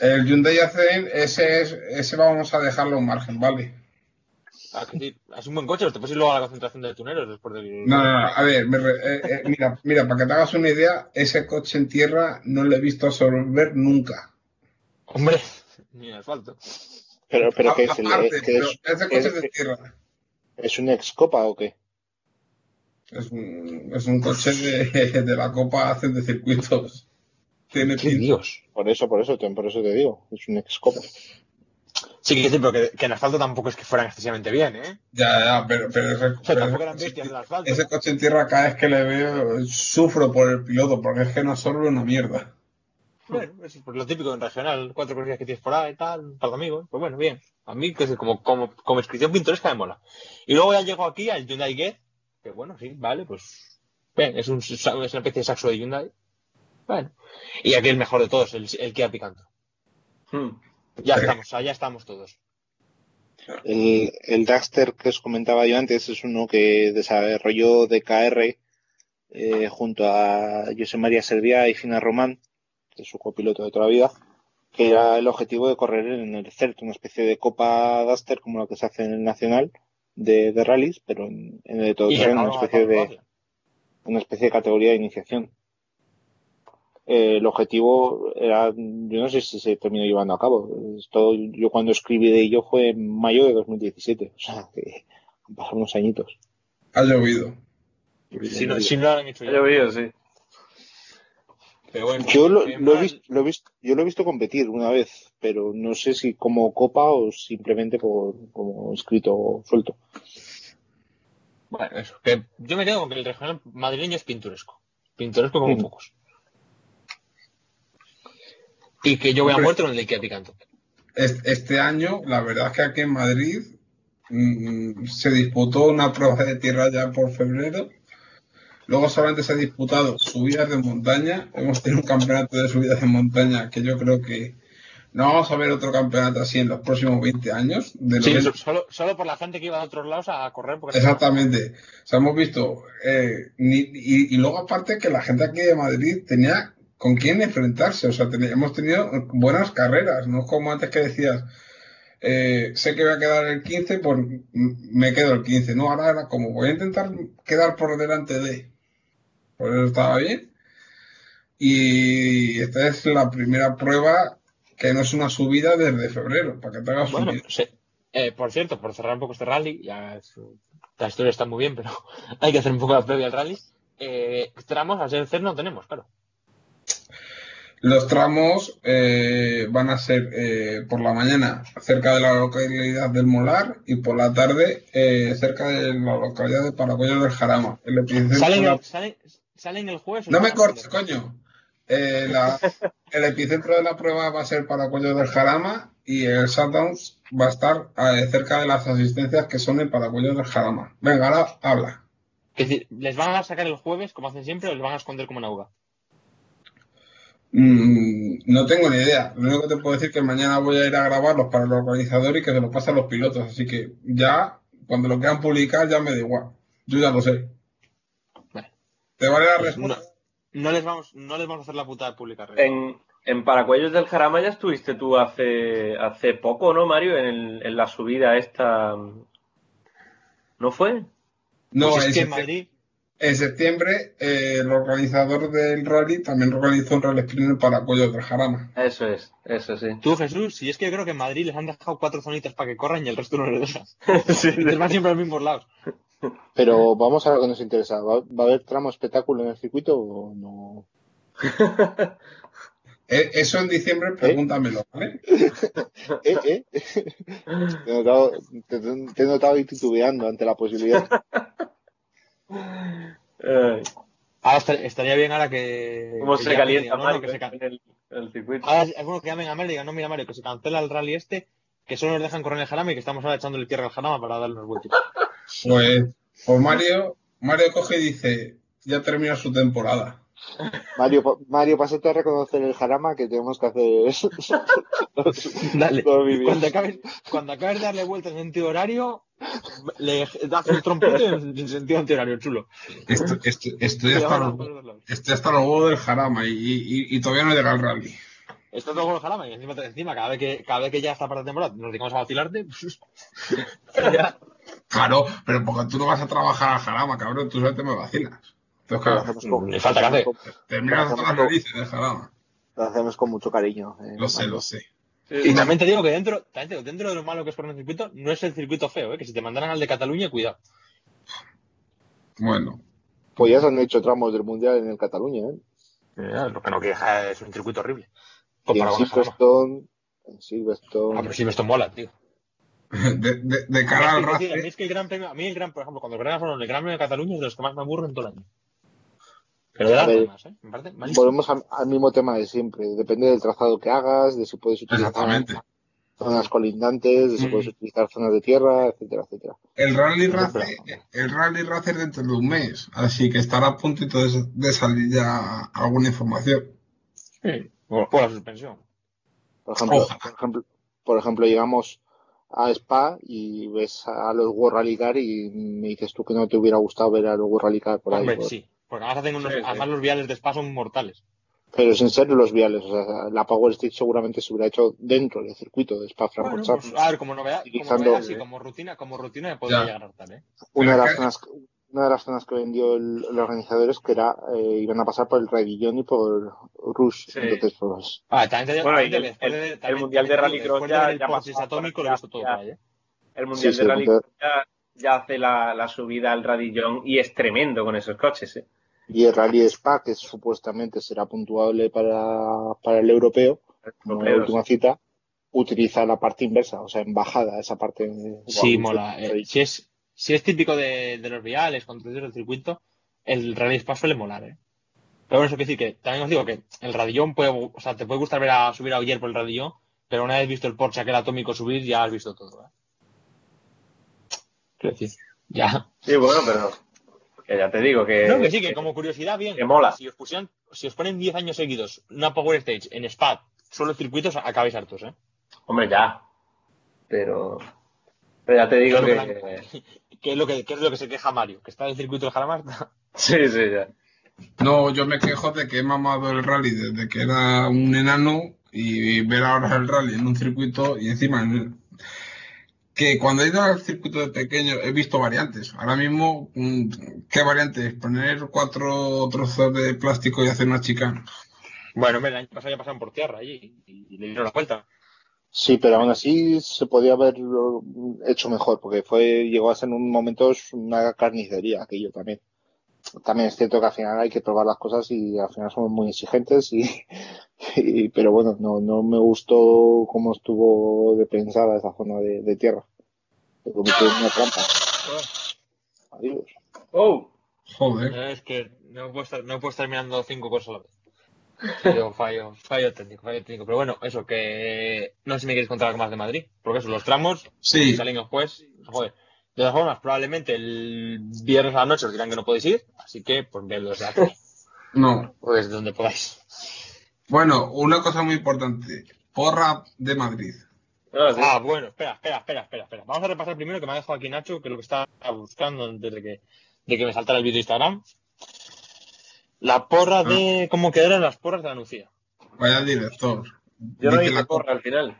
El Hyundai Accent, ese, es, ese vamos a dejarlo en margen, ¿vale? Que sí, Es un buen coche, pero te puedes ir luego a la concentración de tuneros después del... No, no, no, a ver, me re- eh, eh, mira, mira, para que te hagas una idea, ese coche en tierra no lo he visto absorber nunca. Hombre, ni en asfalto. Pero, pero que es, que pero es, ese coche es- de tierra. es un ex copa o qué? Es un, es un coche de, de la Copa Accent de circuitos. Tiene ¡Qué. Dios! Por eso, por eso, te- por eso te digo, es un ex copa. Sí, que sí, pero que, que en asfalto tampoco es que fueran excesivamente bien, ¿eh? Ya, ya, pero, pero, ese, O sea, pero tampoco eran bestias del asfalto. ese coche en tierra cada vez que le veo sufro por el piloto porque es que no absorbe una mierda. Bueno, es lo típico en regional, cuatro cosillas que tienes por ahí, tal, un par de amigos. Pues bueno, bien. A mí, que es como, como, como inscripción pintoresca me mola. Y luego ya llego aquí al Hyundai Get, que bueno, sí, vale, pues. Bien, es, un, es una especie de saxo de Hyundai. Bueno. Y aquí el mejor de todos, el, el Kia Picanto. Hmm. Ya estamos, allá estamos todos. El, el Duster que os comentaba yo antes es uno que desarrolló DKR eh, junto a José María Servia y Fina Román, que es su copiloto de toda la vida, que era el objetivo de correr en el CERT, una especie de Copa Duster como la que se hace en el Nacional de, de rallies, pero en, en el de todo terreno, una especie de, una especie de categoría de iniciación. Eh, el objetivo era, yo no sé si se terminó llevando a cabo. Esto, yo cuando escribí de ello fue en mayo de 2017, o sea, que han pasado unos añitos. Ha llovido. Si no, si no lo han hecho Ha ya. llovido, sí. Pero bueno, Yo lo, lo he visto, lo he visto, yo lo he visto competir una vez, pero no sé si como copa o simplemente por, como escrito suelto. Bueno, eso. Que yo me quedo con que el regional madrileño es pintoresco. Pintoresco como Mm. pocos. Y que yo voy a Hombre. muerto en el Kia Picanto. Es- Este año, la verdad es que aquí en Madrid mm, se disputó una prueba de tierra ya por febrero. Luego solamente se ha disputado subidas de montaña. Hemos tenido un campeonato de subidas de montaña que yo creo que no vamos a ver otro campeonato así en los próximos 20 años. De Sí, 90. so- solo, solo por la gente que iba de otros lados a correr. Porque Exactamente. O sea, hemos visto. eh, ni- y, y luego, aparte, que la gente aquí de Madrid tenía con quién enfrentarse. O sea, ten- hemos tenido buenas carreras. No es como antes que decías, eh, sé que voy a quedar el 15, pues me quedo el 15. No, ahora era como voy a intentar quedar por delante de. Por eso estaba bien. Y esta es la primera prueba que no es una subida desde febrero, para que te hagas Bueno, sí. Eh, por cierto, por cerrar un poco este rally, ya es- la historia está muy bien, pero hay que hacer un poco la previa al rally. Eh, tramos, al ser no tenemos, claro. Los tramos eh, van a ser eh, por la mañana cerca de la localidad del Molar y por la tarde eh, cerca de la localidad de Paracuellos del Jarama. El ¿Salen, la- el, salen, salen el jueves? No me cortes, coño. Eh, la- el epicentro de la prueba va a ser Paracuellos del Jarama y el shutdown va a estar eh, cerca de las asistencias que son en Paracuellos del Jarama. Venga, ahora habla. Es decir, ¿les van a sacar el jueves, como hacen siempre, o les van a esconder como una uva? Mm, no tengo ni idea. Lo único que te puedo decir es que mañana voy a ir a grabarlos para el organizador y que se los pase a los pilotos. Así que ya, cuando lo quieran publicar, ya me da igual. Yo ya lo sé. Vale. ¿Te vale la Pues no, respuesta? no les vamos, no les vamos a hacer la puta de publicar. En, en Paracuellos del Jarama ya estuviste tú hace, hace poco, ¿no, Mario? En, el- en la subida esta. ¿No fue? No, Pues es que en septiembre, Madrid, en septiembre, eh, el organizador del rally también organizó un rally sprint para Cuellos del Jarama. Eso es, eso sí. tú Jesús, si es que yo creo que en Madrid les han dejado cuatro zonitas para que corran y el resto no les dejan. Sí, Les van siempre a los mismos lados. Pero vamos a lo que nos interesa. ¿Va, va a haber tramo espectáculo en el circuito o no? Eh, eso en diciembre, pregúntamelo, ¿vale? ¿Eh? ¿Eh? Te he notado, te, te he notado ahí titubeando ante la posibilidad. Ay, Ahora est- estaría bien ahora que. ¿Cómo que se calienta no, que se eh, en el, el circuito? Ahora bueno que llamen a Mario y digan, no, mira Mario, que se cancela el rally este, que solo nos dejan correr el Jarama y que estamos ahora echándole tierra al Jarama para darle unos vueltas. Pues, pues Mario, Mario coge y dice, ya termina su temporada. Mario, Mario, pásate a reconocer el jarama que tenemos que hacer Dale. los vídeos. Cuando acabes, cuando acabes de darle vueltas en sentido horario, le das un trompito en, en sentido antihorario, chulo. Esto- esto- estoy, hasta los, por los lados. estoy hasta los huevos del jarama y, y- y todavía no llega el rally. Está todo con el Jarama y encima, encima cada, vez que, cada vez que ya está para la temporada nos dedicamos a vacilarte. Claro, pero porque tú no vas a trabajar al jarama, cabrón, tú solamente me vacilas. Con- Le falta que hacer. las narices del jarama. Lo hacemos con mucho cariño. eh, Lo sé, lo sé. Sí, Y también te digo que dentro, dentro de lo malo que es correr en el circuito, no es el circuito feo, ¿eh? que si te mandaran al de Cataluña, cuidado. Bueno, Pues ya se han hecho tramos del mundial en el Cataluña, ¿eh? Eh, lo que no queja es un circuito horrible. Y en Comparado con el Jarama. Silverstone, en Silverstone. Ah, pero esto mola, tío. de, de- de cara al Es decir, a mí race, es que el gran premio, a mí el gran, por ejemplo, cuando corren fueron el gran premio de Cataluña es de los que más me aburren todo el año. Pero de A ver, largo más, ¿eh? Me parece malísimo. Volvemos al, al mismo tema de siempre. Depende del trazado que hagas, de si puedes utilizar exactamente. zonas colindantes, de si Mm. puedes utilizar zonas de tierra, etcétera, etcétera. El rally Pero- race, el rally race es dentro de un mes, así que estará a punto de, de salir ya alguna información. Sí, por, por la suspensión. Por ejemplo, por ejemplo, por ejemplo, llegamos a Spa y ves a los World Rally Car y me dices tú que no te hubiera gustado ver a los World Rally Car por ahí. Hombre, por- sí. Porque además, hacen unos, Sí, sí. además los viales de spa son mortales. Pero sin ser los viales, o sea, la Power Stick seguramente se hubiera hecho dentro del circuito de Spa Bueno, Francorchamps. pues, a ver, como novedad, como novedad, sí, como rutina, como rutina podría Ya. llegar a hartar, ¿eh? una de las zonas una de las zonas que vendió el, el organizador es que era eh, iban a pasar por el Radillón y por Rush Sí. entonces pues Ah, también te digo, Bueno, también y te- el- después el- de- el también- Mundial de Rallycross ya- de pasó atómico, lo todo ya- ¿eh? El Mundial Sí, de sí, Rally porque- ya, ya hace la, la subida al Radillón y es tremendo con esos coches. ¿eh? Y el Rally de Spa que supuestamente será puntuable para, para el europeo como la Europeos. última cita utiliza la parte inversa o sea en bajada esa parte Sí, mola. sí. Eh, si, es, si es típico de, de los viales, conductores del circuito, el Rally Spa suele molar, ¿eh? Pero bueno, eso quiere decir que también os digo que el radillón puede, o sea, te puede gustar ver a subir a Oyer por el radillón, pero una vez visto el Porsche aquel atómico subir, ya has visto todo, ¿eh? Quiero decir, ya. Sí, bueno, pero ya te digo que, No, que sí, que como curiosidad, bien. que mola. Si os pusieran, si os ponen 10 años seguidos una Power Stage en Spa, solo circuitos, acabáis hartos, ¿eh? Hombre, ya. Pero, pero ya te digo que... ¿Qué es lo que, qué es lo que se queja Mario? Que está en el circuito del Jarama. Sí, sí, ya. No, yo me quejo de que he mamado el rally desde que era un enano y ver ahora el rally en un circuito y encima en el- que cuando he ido al circuito de pequeño he visto variantes. Ahora mismo, mm, ¿qué variantes? Poner cuatro trozos de plástico y hacer una chica. Bueno, hombre, el año pasado ya pasaron por tierra allí y, y le dieron la vuelta. Sí, pero aún así se podía haber hecho mejor, porque fue, llegó a ser en un momento una carnicería aquello también. También es cierto que al final hay que probar las cosas y al final somos muy exigentes y, y- pero bueno, no, no me gustó cómo estuvo de pensada esa zona de, de tierra. Se convirtió en una trampa. Adiós. Oh, Joder. Es que no puedo estar, no puedo estar mirando cinco cosas a la vez. Fallo, fallo, fallo técnico, fallo técnico. Pero bueno, eso, que no sé si me queréis contar algo más de Madrid. Porque eso, los tramos Sí, salen después. Joder. De todas formas, probablemente el viernes a la noche os dirán que no podéis ir. Así que, pues vedlo desde aquí. no. O desde donde podáis. Bueno, una cosa muy importante. Porra de Madrid. sí. Ah, bueno, espera, espera, espera, espera, espera. Vamos a repasar primero que me ha dejado aquí Nacho, que es lo que estaba buscando antes de que, de que me saltara el vídeo de Instagram. La porra de cómo quedaron las porras de la Nucía. Vaya director. yo no hice la- porra al final.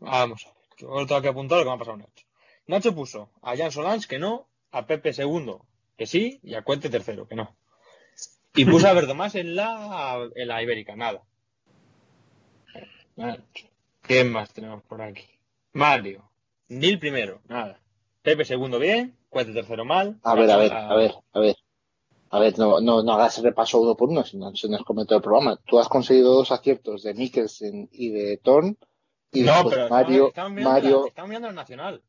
Vamos a ver. Yo tengo que apuntar lo que me ha pasado Nacho. Nacho puso a Jan Solans que no, a Pepe segundo que sí y a Cuente tercero que no. Y puso a Verdomás en la, en la Ibérica, nada. ¿Quién más tenemos por aquí? Mario. Nil primero, nada. Pepe segundo bien, Cuente tercero mal. A ver, a ver, a ver, a ver. A ver, no, no, no hagas repaso uno por uno, si no se nos comete el programa. Tú has conseguido dos aciertos de Mikkelsen y de Thorn. Y No, pero Mario, estamos mirando, Mario, la, estamos mirando el nacional.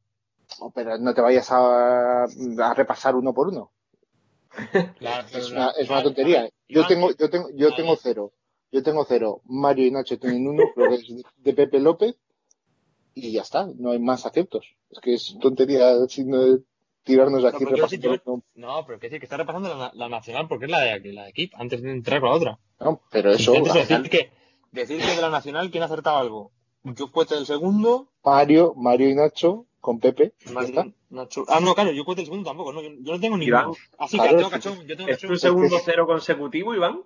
Pero no te vayas a, a repasar uno por uno. Es una, es una tontería. Iván, Yo tengo, yo tengo, yo tengo cero. Yo tengo cero. Mario y Nacho tienen uno, creo que es de Pepe López. Y ya está, no hay más aciertos. Es que es tontería sin eh, tirarnos aquí sí repasando. No, pero que decir que está repasando la, la nacional porque es la de aquí, la de antes de entrar con la otra. No, pero eso, al decir que, decir que de la nacional, ¿quién ha acertado algo? Yo cuento el segundo. Mario, Mario y Nacho con Pepe. Nacho- Ah, no, claro, yo cuento el segundo tampoco. No, yo, yo no tengo ni Iván. Así Claro, que tengo cachón. Yo tengo ¿Es cachón. tu segundo cero consecutivo, Iván?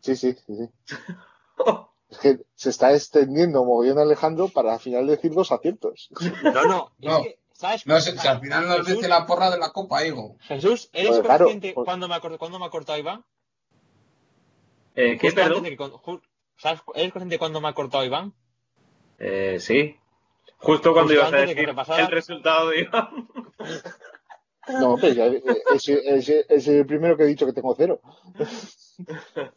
Sí, sí, sí, sí. Es que se está extendiendo mogollón Alejandro para al final decir dos aciertos. No, no. es No. que, ¿sabes? No sé, si al final nos dice la porra de la copa, Igo. Jesús, ¿eres Pues claro, consciente pues- cuándo me cuándo me ha cortado Iván? Eh, ¿Qué, perdón? que ¿Sabes? ¿Eres consciente cuándo me ha cortado Iván? Eh, sí. Justo cuando Justo ibas a de decir el resultado de Iván. No, pero ya, ese, ese- ese es el primero que he dicho que tengo cero.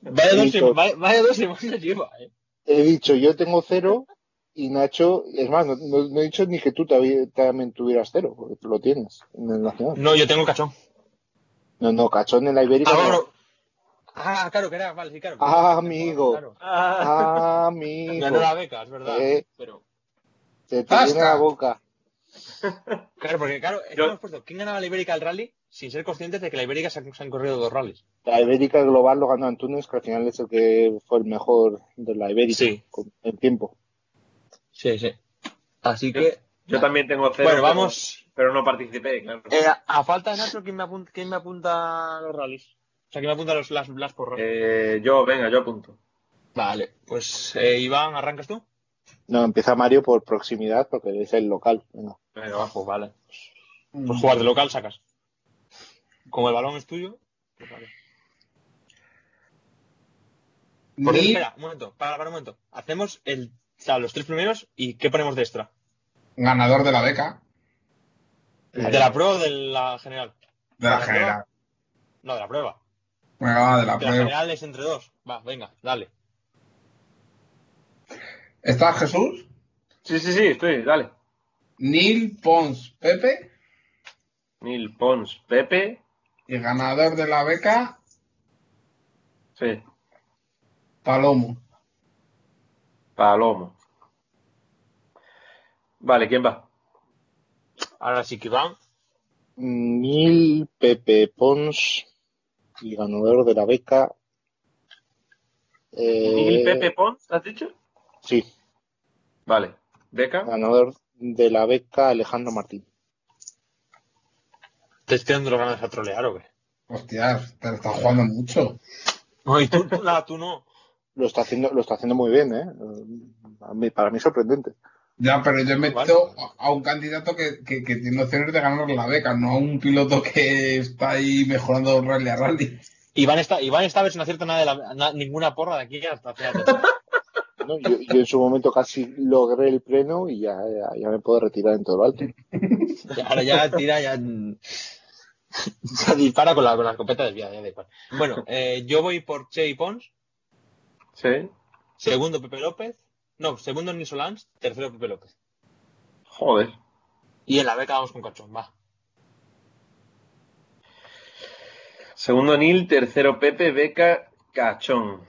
Vaya dos, vaya, vaya dos semanas lleva, eh. He dicho yo tengo cero y Nacho, es más, no, no- no he dicho ni que tú también tuvieras cero, porque tú lo tienes en el Nacional. No, yo tengo cachón. No, no, cachón en la Ibérica. Ah, no. bueno. Ah, claro, que era, vale, sí, claro. Ah, amigo. Claro. Ah, Amigo, Ganó la beca, es verdad. Eh. Pero, se te llena la boca. claro, porque claro, es que Yo- hemos puesto, ¿quién ganaba la Ibérica al rally? Sin ser conscientes de que la Ibérica se han, se han corrido dos rallies. La Ibérica Global lo ganó Antunes, que al final es el que fue el mejor de la Ibérica Sí. con el tiempo. Sí, sí. Así que, Yo también tengo cero. bueno, pero- vamos. Pero no participé, claro. Eh, a falta de Nacho, ¿quién me apunta, quién me apunta los rallies? O sea, ¿quién me apunta los, las, las porras? Eh, yo, venga, yo apunto. Vale, pues eh, Iván, ¿arrancas tú? No, empieza Mario por proximidad, porque es el local. Venga. Venga, abajo, vale. Pues jugar de local sacas. Como el balón es tuyo, pues vale. Por espera, un momento, para, para un momento. Hacemos el, o sea, los tres primeros y ¿qué ponemos de extra? ganador de la beca, ¿De la prueba o de la general? de la ¿De la general. No, de la prueba. Venga, va, de la De la prueba. general es entre dos. Va, venga, dale. ¿Está Jesús? Sí, sí, sí, estoy, dale. Neil Pons Pepe Nil Pons, Pepe. y ganador de la beca Sí, Palomo. Palomo. Vale, ¿quién va? Ahora sí que Iván. Nil Pepe Pons y ganador de la beca. eh, Nil Pepe Pons, ¿has dicho? Sí, Vale. Beca. ganador de la beca Alejandro Martín. ¿Te estoy dando ganas a trolear o qué? Hostias, te lo estás jugando mucho. No, y tú, la- tú no. Lo está haciendo, lo está haciendo muy bien, ¿eh? A mí- para mí sorprendente. Ya, pero yo he Vale. metido a un candidato que, que, que tiene opciones de ganar la beca, no a un piloto que está ahí mejorando rally a rally. Iván está, Iván esta vez no acierta nada de la, na- ninguna porra de aquí hasta fíjate. ¿no? Yo, yo en su momento casi logré el pleno y ya, ya, ya me puedo retirar en todo el alto. Ahora ya tira, ya, ya dispara con la, con la escopeta desviada. Ya da igual. Bueno, eh, yo voy por Che y Pons. Sí. Segundo Pepe López. No, segundo Nils Solans. Tercero Pepe López. Joder. Y en la beca vamos con Cachón, va. Segundo Nil, tercero Pepe, Beca, Cachón.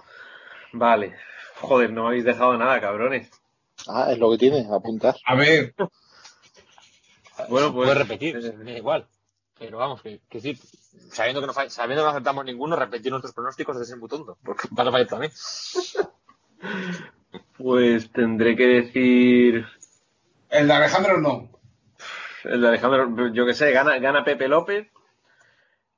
Vale. Joder, no me habéis dejado nada, cabrones. Ah, es lo que tiene, apuntar. A ver, Bueno, pues. Puedes repetir, me da igual. Pero vamos, que, que sí, sabiendo que, no fall- sabiendo que no acertamos ninguno, repetir nuestros pronósticos es ser muy tonto. Porque vas a fallar también. Pues tendré que decir. el de Alejandro no. El de Alejandro, yo que sé, gana, gana Pepe López.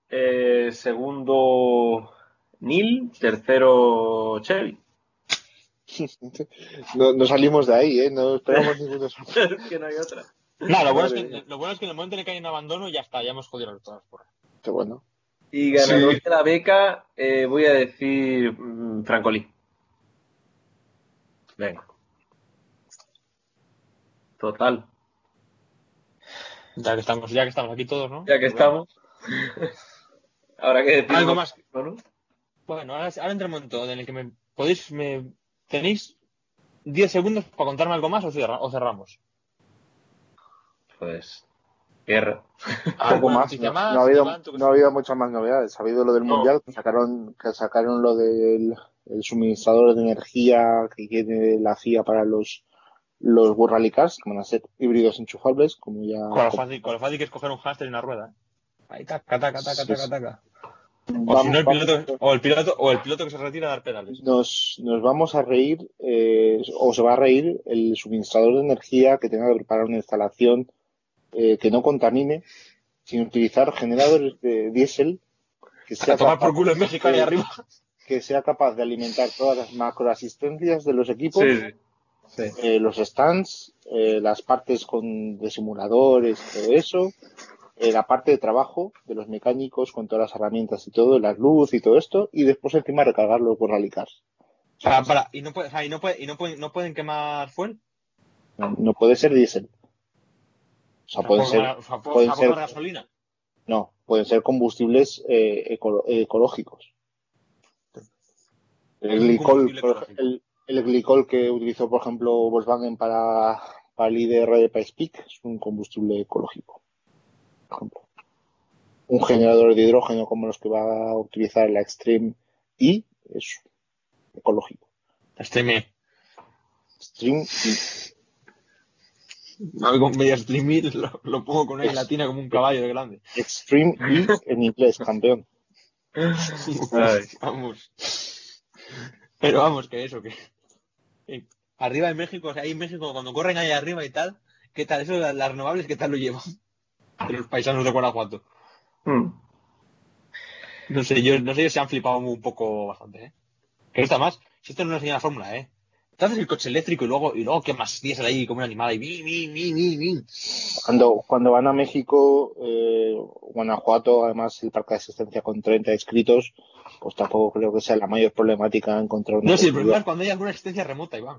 Eh, segundo Nil, tercero Chevy. No, no salimos de ahí, ¿eh? No esperamos ninguno. es que no hay otra. No, lo bueno, es que, mía. lo bueno es que en el momento en el que hay un abandono ya está, ya hemos jodido todas las porras. Qué bueno. Y ganador Sí. de la beca, eh, voy a decir mm, Francolí. Venga. Total. Ya que estamos, ya que estamos aquí todos, ¿no? Ya que estamos. Ahora que decimos- Algo más. ¿no? Bueno, ahora, ahora entra el momento en el que me podéis, me tenéis 10 segundos para contarme algo más o, cierra- o cerramos. Pues, guerra. Algo ¿Alguna más. No, más? no ha habido, no ha habido muchas más novedades. Ha habido lo del No. mundial, que sacaron, que sacaron lo del el suministrador de energía que tiene la CIA para los los World Rally Cars, que van a ser híbridos enchufables, como ya Con lo fácil, con lo fácil que es coger un hámster y una rueda. ¿eh? Ahí, taca, taca, taca, Sí, taca, sí. taca. O Vamos- si no, el vamos- piloto, o el piloto, o el piloto que se retira a dar pedales. nos, nos vamos a reír, eh, o se va a reír, el suministrador de energía que tenga que preparar una instalación eh, que no contamine, sin utilizar generadores de diésel, que A sea, tomar por capaz, culo en México ahí Sí. arriba. que sea capaz de alimentar todas las macroasistencias de los equipos, Sí, sí. Sí. eh, los stands, eh, las partes con, de simuladores, todo eso, eh, la parte de trabajo de los mecánicos con todas las herramientas y todo, las luz y todo esto, y después encima recargarlo con rally cars. Para, para, y no, puede, o sea, y no, puede, y no, pueden, no pueden quemar fuel. No, no puede ser diésel. O sea, pueden ser, o sea, pueden ser- gasolina. no, pueden ser combustibles eh, eco- ecológicos. El glicol, el, el glicol que utilizó, por ejemplo, Volkswagen para, para el IDR de Price Peak es un combustible ecológico. Por ejemplo. Un generador de hidrógeno como los que va a utilizar la Extreme E es ecológico. Extreme E. Algo medio streaming lo, lo pongo con una Es- latina como un caballo de grande. Extreme E en inglés, campeón. Vamos. Pero vamos, que eso, que. que Arriba en México, o sea, ahí en México, cuando corren ahí arriba y tal, ¿qué tal? Eso, las, las renovables, ¿qué tal lo llevan? De los paisanos de Guanajuato. Mm. No sé, yo, no sé, ellos se han flipado un poco bastante, ¿eh? Que está más. Si esto no nos enseña la fórmula, ¿eh? Te haces el coche eléctrico y luego, y luego quemas diésel ahí como un animal ahí. Mi, mi, mi, mi, mi. Cuando, cuando van a México, eh, Guanajuato, además el parque de asistencia con 30 inscritos, pues tampoco creo que sea la mayor problemática encontrar una No, sí, el problema es cuando hay alguna existencia remota, Iván.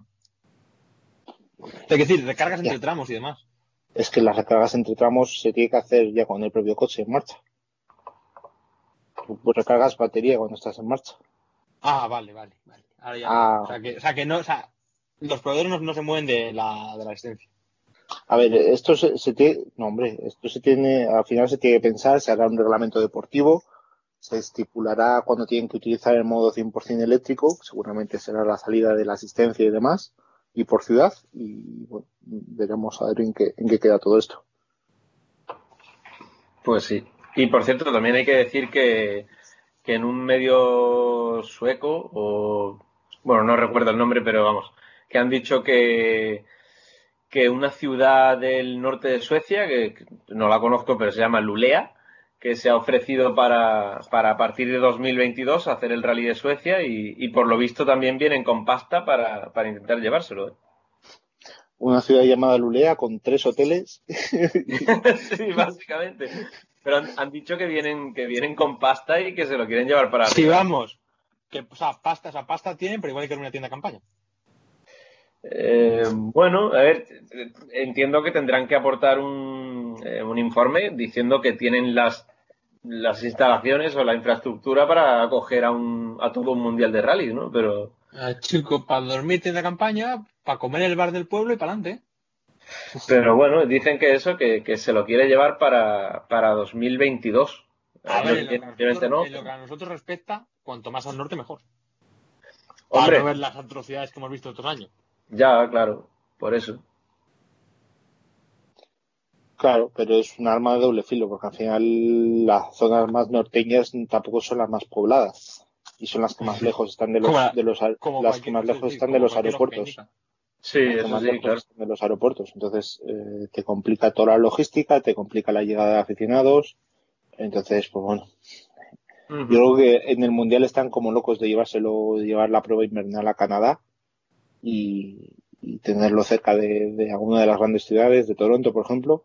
Es decir, recargas entre Ya. tramos y demás. Es que las recargas entre tramos se tiene que hacer ya con el propio coche en marcha. Tú recargas batería cuando estás en marcha. Ah, vale, vale, vale. Ahora ya. Ah. O, sea que, o sea que no, o sea, los proveedores no, no se mueven de la, de la existencia. A ver, esto se, se tiene, no hombre, esto se tiene, al final se tiene que pensar, se hará un reglamento deportivo, se estipulará cuando tienen que utilizar el modo 100% eléctrico, seguramente será la salida de la asistencia y demás, y por ciudad, y bueno, veremos a ver en qué, en qué queda todo esto. Pues sí. Y por cierto, también hay que decir que, que en un medio sueco, o bueno, no recuerdo el nombre, pero vamos, que han dicho que, que una ciudad del norte de Suecia, que no la conozco, pero se llama Lulea, que se ha ofrecido para, para a partir de 2022 hacer el rally de Suecia y, y por lo visto también vienen con pasta para, para intentar llevárselo. ¿eh? Una ciudad llamada Lulea con tres hoteles. sí, básicamente. Pero han, han dicho que vienen, que vienen con pasta y que se lo quieren llevar para Sí, arriba. vamos. Que, o sea, pasta, esa pasta tienen, pero igual hay que ir a una tienda de campaña. Eh, bueno, a ver, entiendo que tendrán que aportar un, eh, un informe diciendo que tienen las, las instalaciones o la infraestructura para acoger a, un, a todo un mundial de rally, ¿no? Pero Ah, chico, para dormir tienda de campaña, para comer en el bar del pueblo y para adelante. Pero bueno, dicen que eso, que, que se lo quiere llevar para, para 2022. A ver, en lo, que nosotros, no. en lo que a nosotros respecta, cuanto más al norte, mejor. Hombre. Para no ver las atrocidades que hemos visto estos años. Ya, claro, por eso. Claro, pero es un arma de doble filo, porque al final las zonas más norteñas tampoco son las más pobladas. Y son las que más lejos están de los, Como de los Como las que más lejos están de los aeropuertos. Sí, Las que eso más sí, lejos claro. están de los aeropuertos. Entonces, eh, te complica toda la logística, te complica la llegada de aficionados. Entonces, pues bueno. Yo creo que en el Mundial están como locos de llevárselo, de llevar la prueba invernal a Canadá y, y tenerlo cerca de, de alguna de las grandes ciudades, de Toronto, por ejemplo,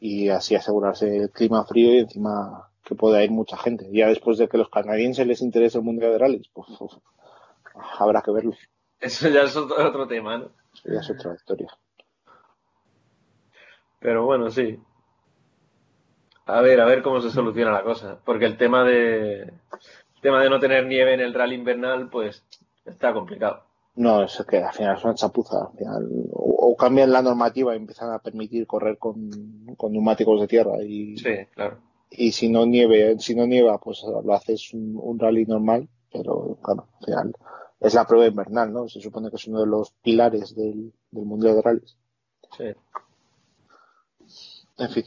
y así asegurarse el clima frío y encima que pueda ir mucha gente. Ya después de que los canadienses les interese el Mundial de Rallys, pues uf, habrá que verlo. Eso ya es otro, otro tema, ¿no? Eso ya es otra historia. Pero bueno, sí. A ver, a ver cómo se soluciona la cosa. Porque el tema de. El tema de no tener nieve en el rally invernal, pues está complicado. No, es que al final es una chapuza. Al final, o, o cambian la normativa y empiezan a permitir correr con, con neumáticos de tierra y, Sí, claro. y si no nieve, si no nieva, pues lo haces un, un rally normal, pero claro, al final es la prueba invernal, ¿no? Se supone que es uno de los pilares del, del mundial de rallies. Sí. En fin.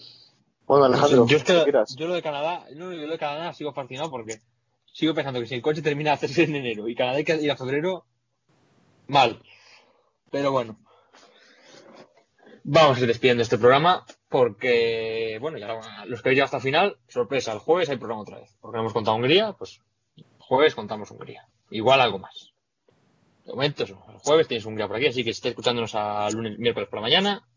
Bueno, Alejandro, yo, es que- ¿qué quieras? yo lo de Canadá, yo lo de Canadá sigo fascinado porque sigo pensando que si el coche termina a hacerse en enero y Canadá hay que ir a febrero, mal. Pero bueno. Vamos a ir despidiendo este programa porque, bueno, ya los que habéis llegado hasta el final, sorpresa, el jueves hay programa otra vez. Porque no hemos contado Hungría, pues jueves contamos Hungría. Igual algo más. De momento el jueves tenéis Hungría por aquí, así que si estáis escuchándonos a lunes, miércoles por la mañana,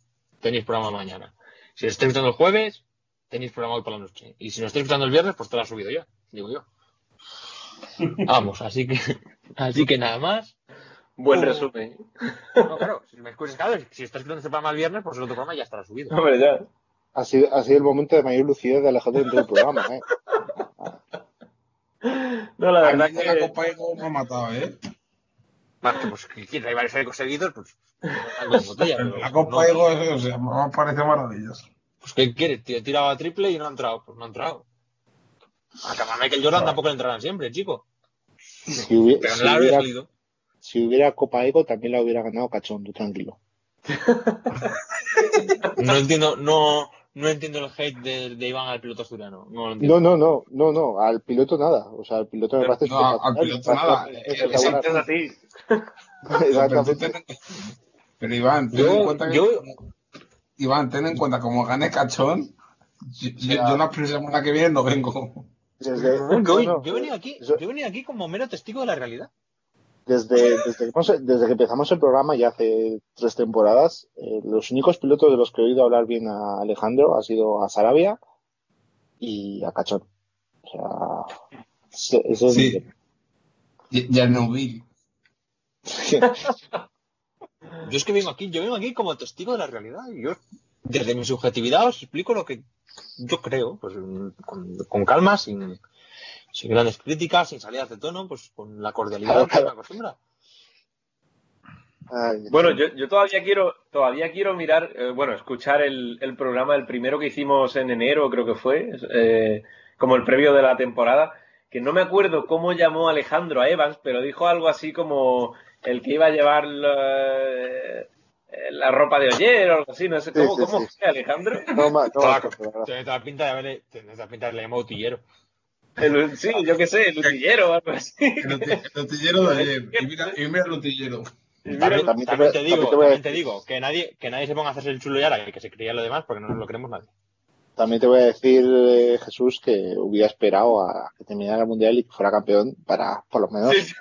tenéis programa mañana. Si lo estáis escuchando el jueves, tenéis programa hoy por la noche. Y si lo estáis escuchando el viernes, pues te lo ha subido ya, digo yo. Vamos, así que, así que nada más. Buen Oh. resumen. No, claro, si me escuchas, claro, si estás escuchando este programa el viernes, pues el otro programa ya estará subido. Hombre, ya. Ha sido, ha sido el momento de mayor lucidez de Alejandro en todo el programa, ¿eh? No, la verdad de la que. Copa Ego me ha matado, ¿eh? Que, pues, que quieres, hay varios ecos seguidos, pues, botella. pero La no, Copa Ego, o sea, me parece maravilloso. Pues, ¿qué quieres? He tirado a triple y no ha entrado. Pues no ha entrado. A Michael Jordan tampoco le entrarán siempre, chico. Si hubiera, Pero si no le habría hubiera, salido. Si hubiera Copa Ego, también la hubiera ganado Cachón, tú tranquilo. No entiendo, no, no entiendo el hate de, de Iván al piloto asturiano. No lo entiendo. No, no, no, no, al piloto nada. O sea, al piloto me parece No, al piloto nada. Es a ti. Exactamente. Pero Iván, ten Yo- en cuenta que. yo- Iván, ten en cuenta, como gane cachón, yo, yo- yo la próxima semana que viene no vengo. Desde, No, no, yo, no, yo venido aquí, yo he venido aquí como mero testigo de la realidad. Desde, desde, que, hemos- desde que empezamos el programa, ya hace tres temporadas, eh, los únicos pilotos de los que he oído hablar bien a Alejandro ha sido a Sarabia y a Cachón. O sea, ese- ese es Sí. Ya, ya no vi. Yo es que vengo aquí, yo vengo aquí como testigo de la realidad. Y yo, desde mi subjetividad, os explico lo que yo creo, pues con, con calma, sin, sin grandes críticas, sin salidas de tono, pues con la cordialidad Claro, que me claro. acostumbra. Bueno, yo, yo todavía quiero, todavía quiero mirar, eh, bueno, escuchar el, el programa, el primero que hicimos en enero, creo que fue, eh, como el previo de la temporada, que no me acuerdo cómo llamó Alejandro a Evans, pero dijo algo así como el que iba a llevar la, la ropa de Oyer o algo así, no sé cómo, sí, cómo sí. fue Alejandro. no, no, toda la pinta de haberle, tiene toda la pinta de haberle llamado tillero. El- sí, yo qué sé, el utillero o algo así. El uti- el utillero de ayer. Y mira, y mira el utillero. También, también te también voy- te digo, también te digo, que nadie, que nadie se ponga a hacerse el chulo y ahora, que se creía lo demás, porque no nos lo creemos nadie. También te voy a decir, eh, Jesús, que hubiera esperado a que terminara el Mundial y que fuera campeón para, por lo menos, Sí,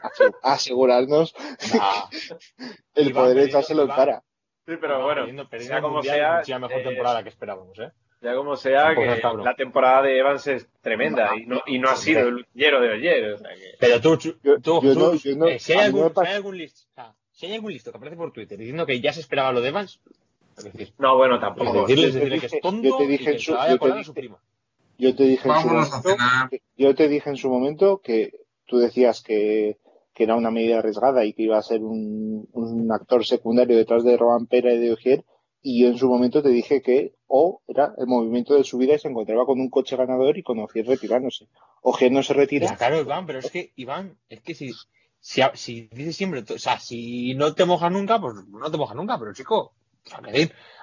asegurarnos el poder echárselo en cara. Sí, pero bueno, perdiendo- perdiendo sea como Mundial, sea, mucha mejor eh, temporada que esperábamos, ¿eh? Ya como sea, Tampoco que la temporada de Evans es tremenda y no, y no ha sido el utillero de Oyer. O sea que... Pero tú, tú, Yo- tú, yo no- Jesús, yo no- si, hay algún, me si pasa- hay algún listo, o sea, si hay algún listo que aparece por Twitter diciendo que ya se esperaba lo de Evans, es decir, No, bueno, tampoco. decirle, es yo te que dije- es tonto yo te y dije que en se su- la vaya a yo te colar a su dije- prima. Yo te dije en su Vámonos a momento, yo te dije en su momento que tú decías que, que era una medida arriesgada y que iba a ser un, un actor secundario detrás de Roman Pera y de Ogier, y yo en su momento te dije que o era el movimiento de subida y se encontraba con un coche ganador y con Ogier retirándose. Ogier no se retira, claro, Iván, pero es que, Iván, es que si, si, si dices siempre, o sea, si no te mojas nunca, pues no te mojas nunca, pero chico,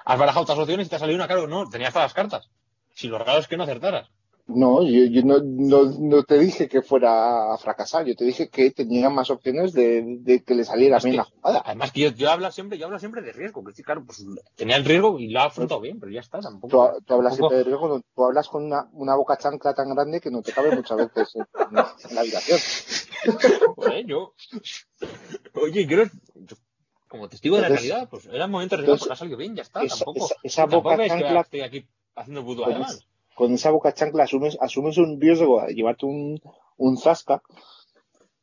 has barajado otras opciones y te ha salido una, claro, no, tenías todas las cartas. Si lo raro es que no acertaras. No, yo, yo no, no, no te dije que fuera a fracasar, yo te dije que tenía más opciones de, de que le saliera bien que- la jugada. Además que yo, yo hablo siempre, yo hablo siempre de riesgo, que sí, claro, pues tenía el riesgo y lo ha afrontado bien, pero ya está, tampoco. Tú, tú hablas siempre de riesgo, tú hablas con una, una boca chancla tan grande que no te cabe muchas veces en, en la habitación. Joder, yo. Oye, yo, como testigo de la realidad, pues era el momento de riesgo ha salido bien, ya está. esa- tampoco. esa- esa tampoco boca es que chancla- estoy aquí haciendo vudú Con, además. Con esa boca chancla asumes, asumes un riesgo de llevarte un, un zasca,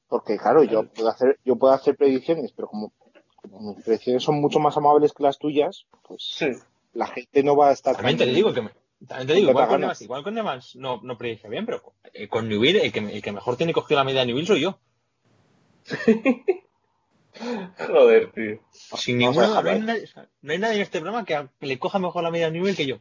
porque claro, yo puedo hacer, yo puedo hacer predicciones, pero como, como mis predicciones son mucho más amables que las tuyas, pues Sí. la gente no va a estar También te digo que me, También te digo, igual con. Evans, igual con Evans no, no predije bien, pero eh, con Newville, el que, el que mejor tiene cogido la media de Newville soy yo. Joder, tío. Sin a ninguna, no hay nadie en este programa que le coja mejor la media de Newville que yo.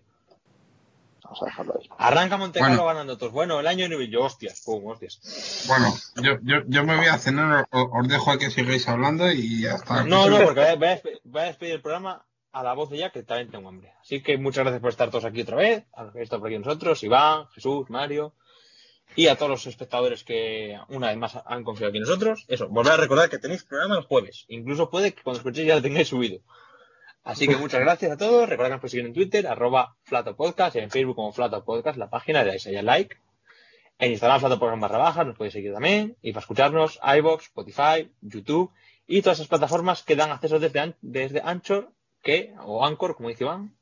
Vamos a dejarlo ahí. Arranca Montecarlo Bueno. ganando todos. Bueno, el año de Newville, yo, hostias, pum, hostias. Bueno, yo, yo, yo me voy a cenar, os, os dejo a que sigáis hablando y hasta aquí No, no, porque voy a, voy a despe- voy a despedir el programa a la voz de ya, que también tengo hambre. Así que muchas gracias por estar todos aquí otra vez, a los que estado por aquí nosotros, Iván, Jesús, Mario, y a todos los espectadores que una vez más han confiado aquí en nosotros. Eso, volver a recordar que tenéis programa el jueves. Incluso puede que cuando escuchéis ya lo tengáis subido. Así que muchas gracias a todos. Recordad que nos podéis seguir en Twitter, arroba Podcast, en Facebook como Flato Podcast, la página, le dais ahí al like. En Instagram, Flato Podcast barra baja, nos podéis seguir también. Y para escucharnos, iVoox, Spotify, YouTube y todas esas plataformas que dan acceso desde, desde Anchor, que, o Anchor, como dice Iván,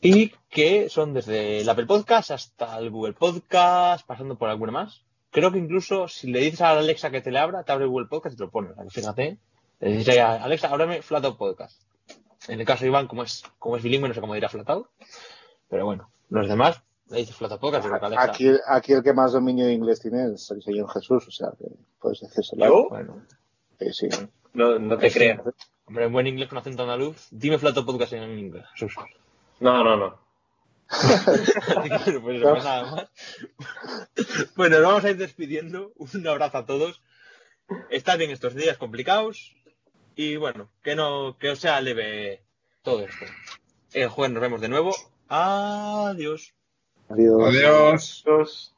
y que son desde el Apple Podcast hasta el Google Podcast, pasando por alguna más. Creo que incluso si le dices a Alexa que te le abra, te abre Google Podcast y te lo pone. Fíjate, le dices a Alexa, ábrame Flatout Podcast. En el caso de Iván, como es, como es bilingüe, no sé cómo dirá Flatout. Pero bueno, los demás, le que Alexa. Aquí, aquí el que más dominio de inglés tiene es el señor Jesús, o sea, que puedes decírselo. ¿Yo? Bueno, Sí, sí. No, no te creas. hombre, en buen inglés con acento andaluz, dime Flatout Podcast en inglés. Jesús. No, no, no. Pues eso, pues nada más. Bueno, nos vamos a ir despidiendo. Un abrazo a todos. Estad bien estos días complicados. Y bueno, que no, que os sea leve todo esto. El jueves nos vemos de nuevo. Adiós. Adiós. Adiós. Dos.